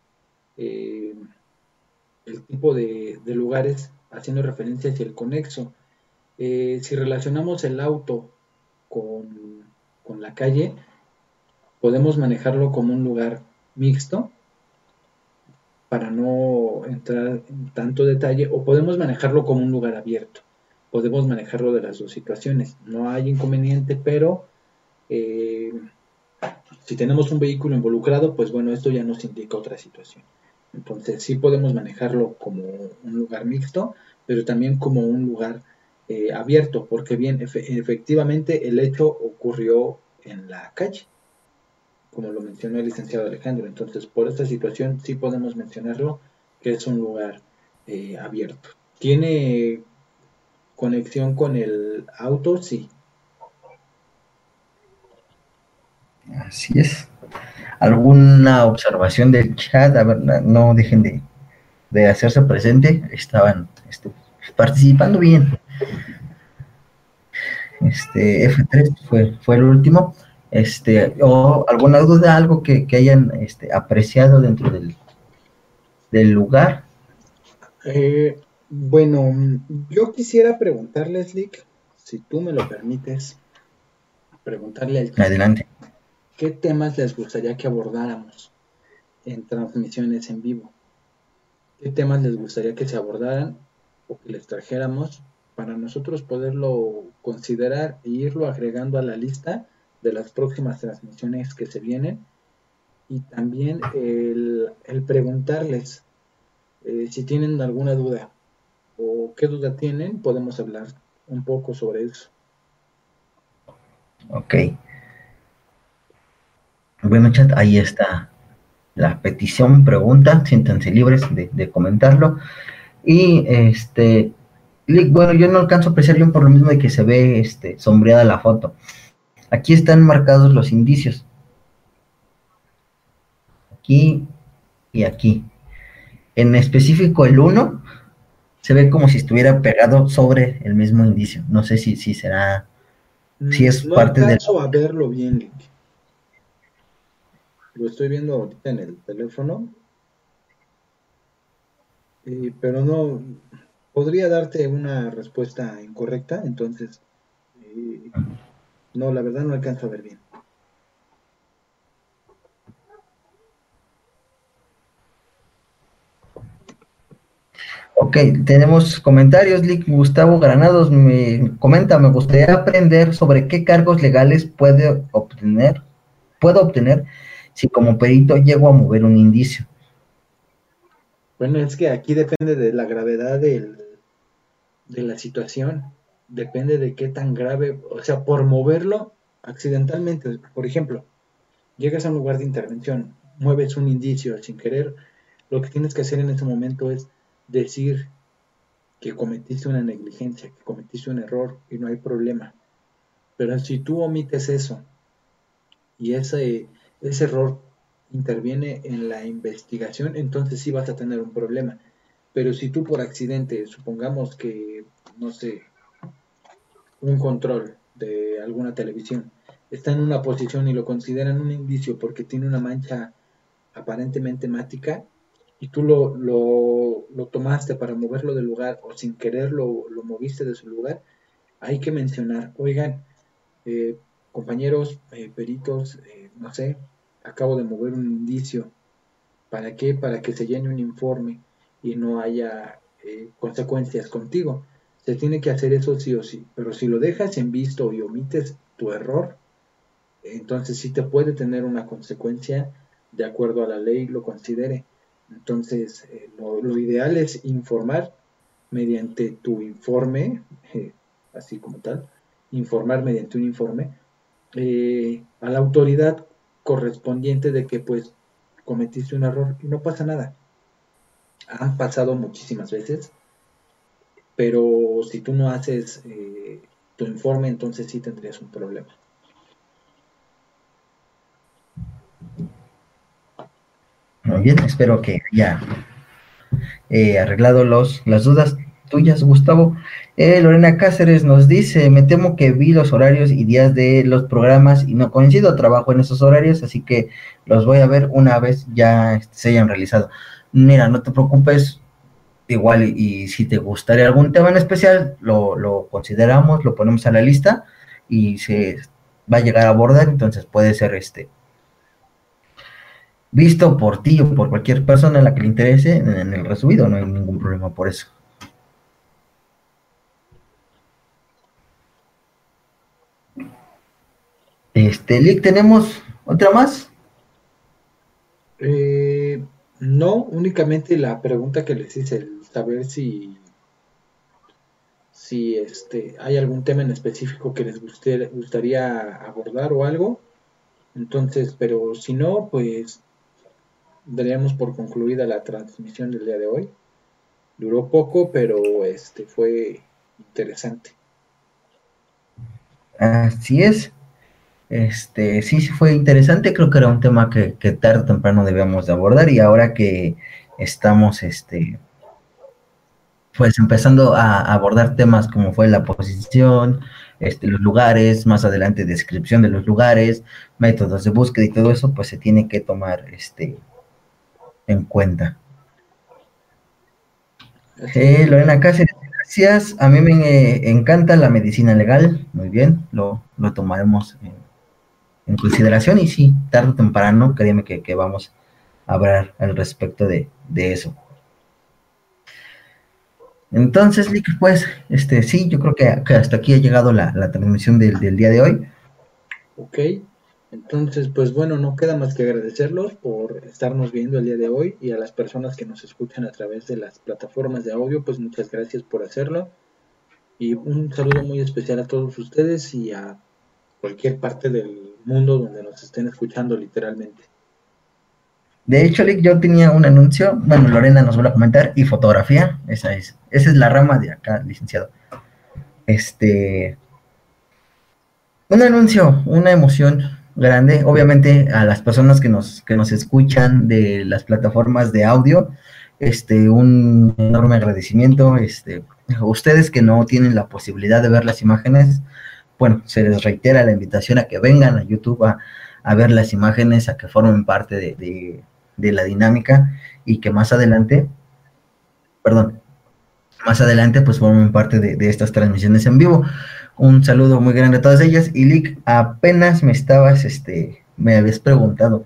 eh, el tipo de, lugares haciendo referencia hacia el conexo. si relacionamos el auto con, con la calle, podemos manejarlo como un lugar mixto para no entrar en tanto detalle, o podemos manejarlo como un lugar abierto. Podemos manejarlo de las dos situaciones. No hay inconveniente, pero eh, si tenemos un vehículo involucrado, pues bueno, esto ya nos indica otra situación. Entonces sí podemos manejarlo como un lugar mixto, pero también como un lugar eh, abierto, porque bien, efectivamente el hecho ocurrió en la calle como lo mencionó el licenciado Alejandro. Entonces, por esta situación sí podemos mencionarlo que es un lugar eh, abierto. ¿Tiene conexión con el auto? Sí. Así es. ¿Alguna observación del chat? A ver, no dejen de, de hacerse presente, estaban este, participando bien. Este F3 fue, fue el último. Este, o alguna duda, algo que, hayan este, apreciado dentro del, del lugar. Eh, bueno, yo quisiera preguntarles, Lick, si tú me lo permites, preguntarle al Adelante. ¿Qué temas les gustaría que abordáramos en transmisiones en vivo? ¿Qué temas les gustaría que se abordaran o que les trajéramos para nosotros poderlo considerar e irlo agregando a la lista de las próximas transmisiones que se vienen? Y también el, preguntarles eh, si tienen alguna duda o qué duda tienen, podemos hablar un poco sobre eso. Ok. Bueno, chat, ahí está la petición, pregunta, siéntanse libres de, comentarlo. Y este, bueno, yo no alcanzo a apreciar bien por lo mismo de que se ve este, sombreada la foto. Aquí están marcados los indicios. Aquí y aquí. En específico el 1 se ve como si estuviera pegado sobre el mismo indicio. No sé si, si será, si es parte de... No a verlo bien, lo estoy viendo ahorita en el teléfono. pero no podría darte una respuesta incorrecta, entonces eh, no, la verdad no alcanzo a ver bien. Ok, tenemos comentarios. Lick Gustavo Granados me comenta, me gustaría aprender sobre qué cargos legales puede obtener, puedo obtener si como perito llego a mover un indicio. Bueno, es que aquí depende de la gravedad del, de la situación, depende de qué tan grave, o sea, por moverlo accidentalmente, por ejemplo, llegas a un lugar de intervención, mueves un indicio sin querer, lo que tienes que hacer en ese momento es decir que cometiste una negligencia, que cometiste un error y no hay problema. Pero si tú omites eso y ese ese error interviene en la investigación, entonces sí vas a tener un problema. Pero si tú por accidente, supongamos que, no sé, un control de alguna televisión está en una posición y lo consideran un indicio porque tiene una mancha aparentemente mática y tú lo, lo, tomaste para moverlo del lugar o sin querer lo, moviste de su lugar, hay que mencionar, oigan, eh, compañeros, eh, peritos, eh, no sé, acabo de mover un indicio. ¿Para qué? Para que se llene un informe y no haya eh, consecuencias contigo. Se tiene que hacer eso sí o sí, pero si lo dejas en visto y omites tu error, entonces sí te puede tener una consecuencia de acuerdo a la ley lo considere. Entonces, eh, lo, ideal es informar mediante tu informe, eh, así como tal, informar mediante un informe a la autoridad correspondiente de que pues cometiste un error y no pasa nada. Han pasado muchísimas veces, pero si tú no haces eh, tu informe, entonces sí tendrías un problema. Muy bien, espero que haya eh, arreglado los, las dudas tuyas, Gustavo. Eh, Lorena Cáceres nos dice, me temo que vi los horarios y días de los programas y no coincido, trabajo en esos horarios, así que los voy a ver una vez ya se hayan realizado. Mira, no te preocupes, igual y, si te gustaría algún tema en especial, lo, lo, consideramos, lo ponemos a la lista y se va a llegar a abordar, entonces puede ser este visto por ti o por cualquier persona a la que le interese en el resubido, no hay ningún problema por eso. Este, Lick, ¿tenemos otra más? Eh, no, únicamente la pregunta que les hice, el saber si, si este, hay algún tema en específico que les gustaría abordar o algo. Entonces, pero si no, pues daríamos por concluida la transmisión del día de hoy. Duró poco, pero este fue interesante. Así es. Este, sí, sí fue interesante, creo que era un tema que, tarde o temprano debíamos de abordar y ahora que estamos este, pues empezando a abordar temas como fue la posición, este, los lugares, más adelante descripción de los lugares, métodos de búsqueda y todo eso, pues se tiene que tomar este, en cuenta. Eh, Lorena Cáceres, gracias. A mí me encanta la medicina legal. Muy bien, lo, tomaremos en, consideración y sí, tarde o temprano, créeme que, vamos a hablar al respecto de, eso. Entonces, pues, este, sí, yo creo que, hasta aquí ha llegado la, transmisión del, del, día de hoy. Ok, entonces, pues bueno, no queda más que agradecerlos por estarnos viendo el día de hoy y a las personas que nos escuchan a través de las plataformas de audio, pues muchas gracias por hacerlo. Y un saludo muy especial a todos ustedes y a cualquier parte del mundo donde nos estén escuchando literalmente. De hecho, Lick, yo tenía un anuncio, bueno, Lorena nos va a comentar, y fotografía, esa es, esa es la rama de acá, licenciado. Este, un anuncio, una emoción, grande. Obviamente a las personas que nos, que nos escuchan de las plataformas de audio, este, un enorme agradecimiento. Este, ustedes que no tienen la posibilidad de ver las imágenes, bueno, se les reitera la invitación a que vengan a YouTube a, ver las imágenes, a que formen parte de, la dinámica y que más adelante, perdón, más adelante pues formen parte de, de estas transmisiones en vivo. Un saludo muy grande a todas ellas. Y Lick, apenas me estabas, este, me habías preguntado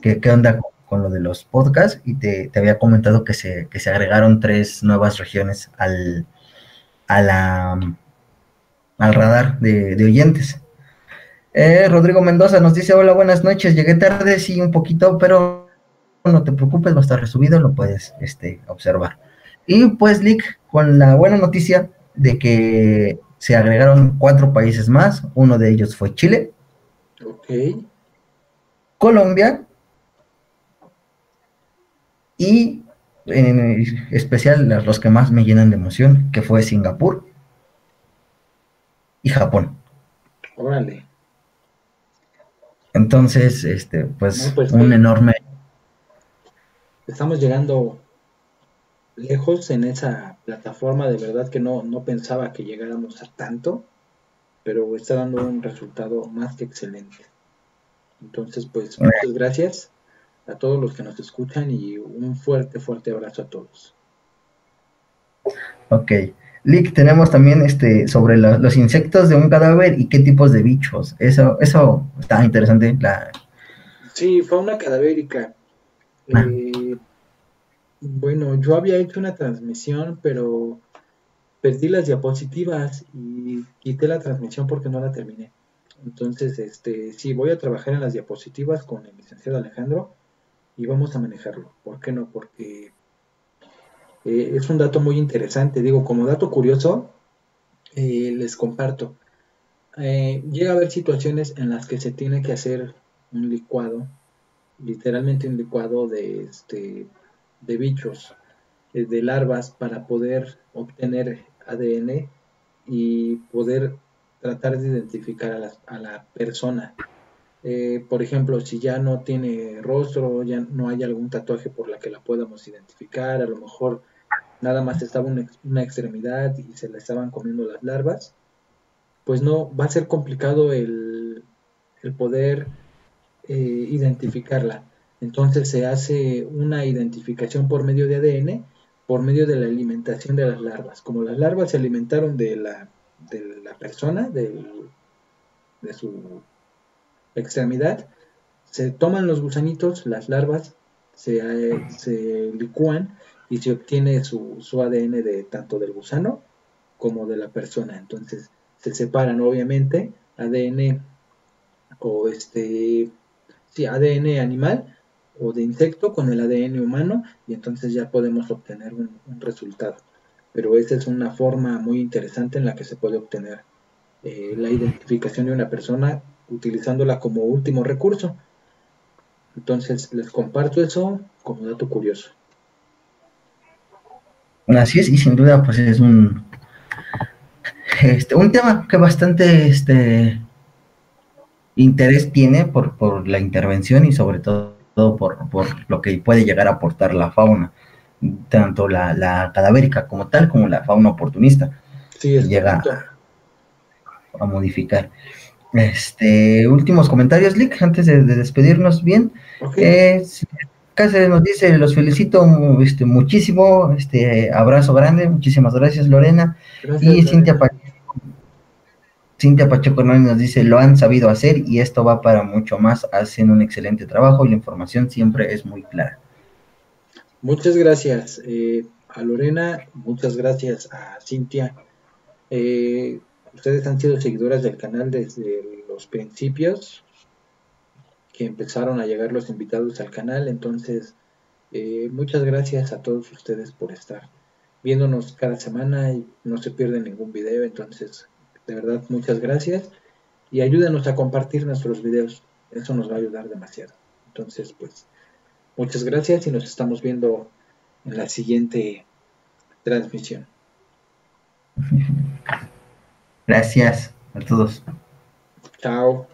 qué onda con, lo de los podcasts y te, había comentado que se, que se agregaron tres nuevas regiones al, a la, al radar de, oyentes. Eh, Rodrigo Mendoza nos dice, hola, buenas noches, llegué tarde, sí, un poquito, pero no te preocupes, va a estar resubido, lo puedes este, observar. Y pues, Lick, con la buena noticia de que se agregaron cuatro países más, uno de ellos fue Chile. Ok. Colombia. Y en especial los que más me llenan de emoción, que fue Singapur y Japón. Órale. Entonces, este, pues, pues un enorme. Estamos llegando lejos en esa plataforma, de verdad que no, no pensaba que llegáramos a tanto, pero está dando un resultado más que excelente. Entonces, pues muchas gracias a todos los que nos escuchan y un fuerte, fuerte abrazo a todos. Ok. Lick, tenemos también este sobre los insectos de un cadáver y qué tipos de bichos. Eso, eso está interesante. La... Sí, fauna cadavérica. Ah. Eh, bueno, yo había hecho una transmisión, pero perdí las diapositivas y quité la transmisión porque no la terminé. Entonces, este, sí, voy a trabajar en las diapositivas con el licenciado Alejandro y vamos a manejarlo. ¿Por qué no? Porque eh, es un dato muy interesante. Digo, como dato curioso, eh, les comparto. Eh, llega a haber situaciones en las que se tiene que hacer un licuado, literalmente un licuado de este de bichos, eh, de larvas, para poder obtener ADN y poder tratar de identificar a la, a la persona. Eh, por ejemplo, si ya no tiene rostro, ya no hay algún tatuaje por la que la podamos identificar, a lo mejor nada más estaba una, extremidad y se la estaban comiendo las larvas, pues no, va a ser complicado el, el poder eh, identificarla. Entonces se hace una identificación por medio de ADN, por medio de la alimentación de las larvas. Como las larvas se alimentaron de la, de la persona, de su extremidad, se toman los gusanitos, las larvas, se, se licúan y se obtiene su, su, ADN de tanto del gusano como de la persona. Entonces se separan obviamente ADN o este sí, ADN animal o de insecto con el ADN humano y entonces ya podemos obtener un, resultado. Pero esa es una forma muy interesante en la que se puede obtener eh, la identificación de una persona utilizándola como último recurso. Entonces les comparto eso como dato curioso. Así es, y sin duda pues es un, este, un tema que bastante este, interés tiene por, por la intervención y sobre todo por, por lo que puede llegar a aportar la fauna, tanto la, la cadavérica como tal, como la fauna oportunista. Sí, es llega a, modificar. Este, últimos comentarios, Lick, antes de, despedirnos bien. Okay. Cáceres nos dice, los felicito este, muchísimo, este abrazo grande, muchísimas gracias Lorena. y Cintia Pacheco, Cintia Pacheco nos dice, lo han sabido hacer y esto va para mucho más, hacen un excelente trabajo y la información siempre es muy clara. Muchas gracias eh, a Lorena, muchas gracias a Cintia. Eh, ustedes han sido seguidoras del canal desde los principios, que empezaron a llegar los invitados al canal. Entonces, eh, muchas gracias a todos ustedes por estar viéndonos cada semana y no se pierden ningún video. Entonces, de verdad, muchas gracias y ayúdenos a compartir nuestros videos. Eso nos va a ayudar demasiado. Entonces, pues, muchas gracias y nos estamos viendo en la siguiente transmisión. Gracias a todos. Chao.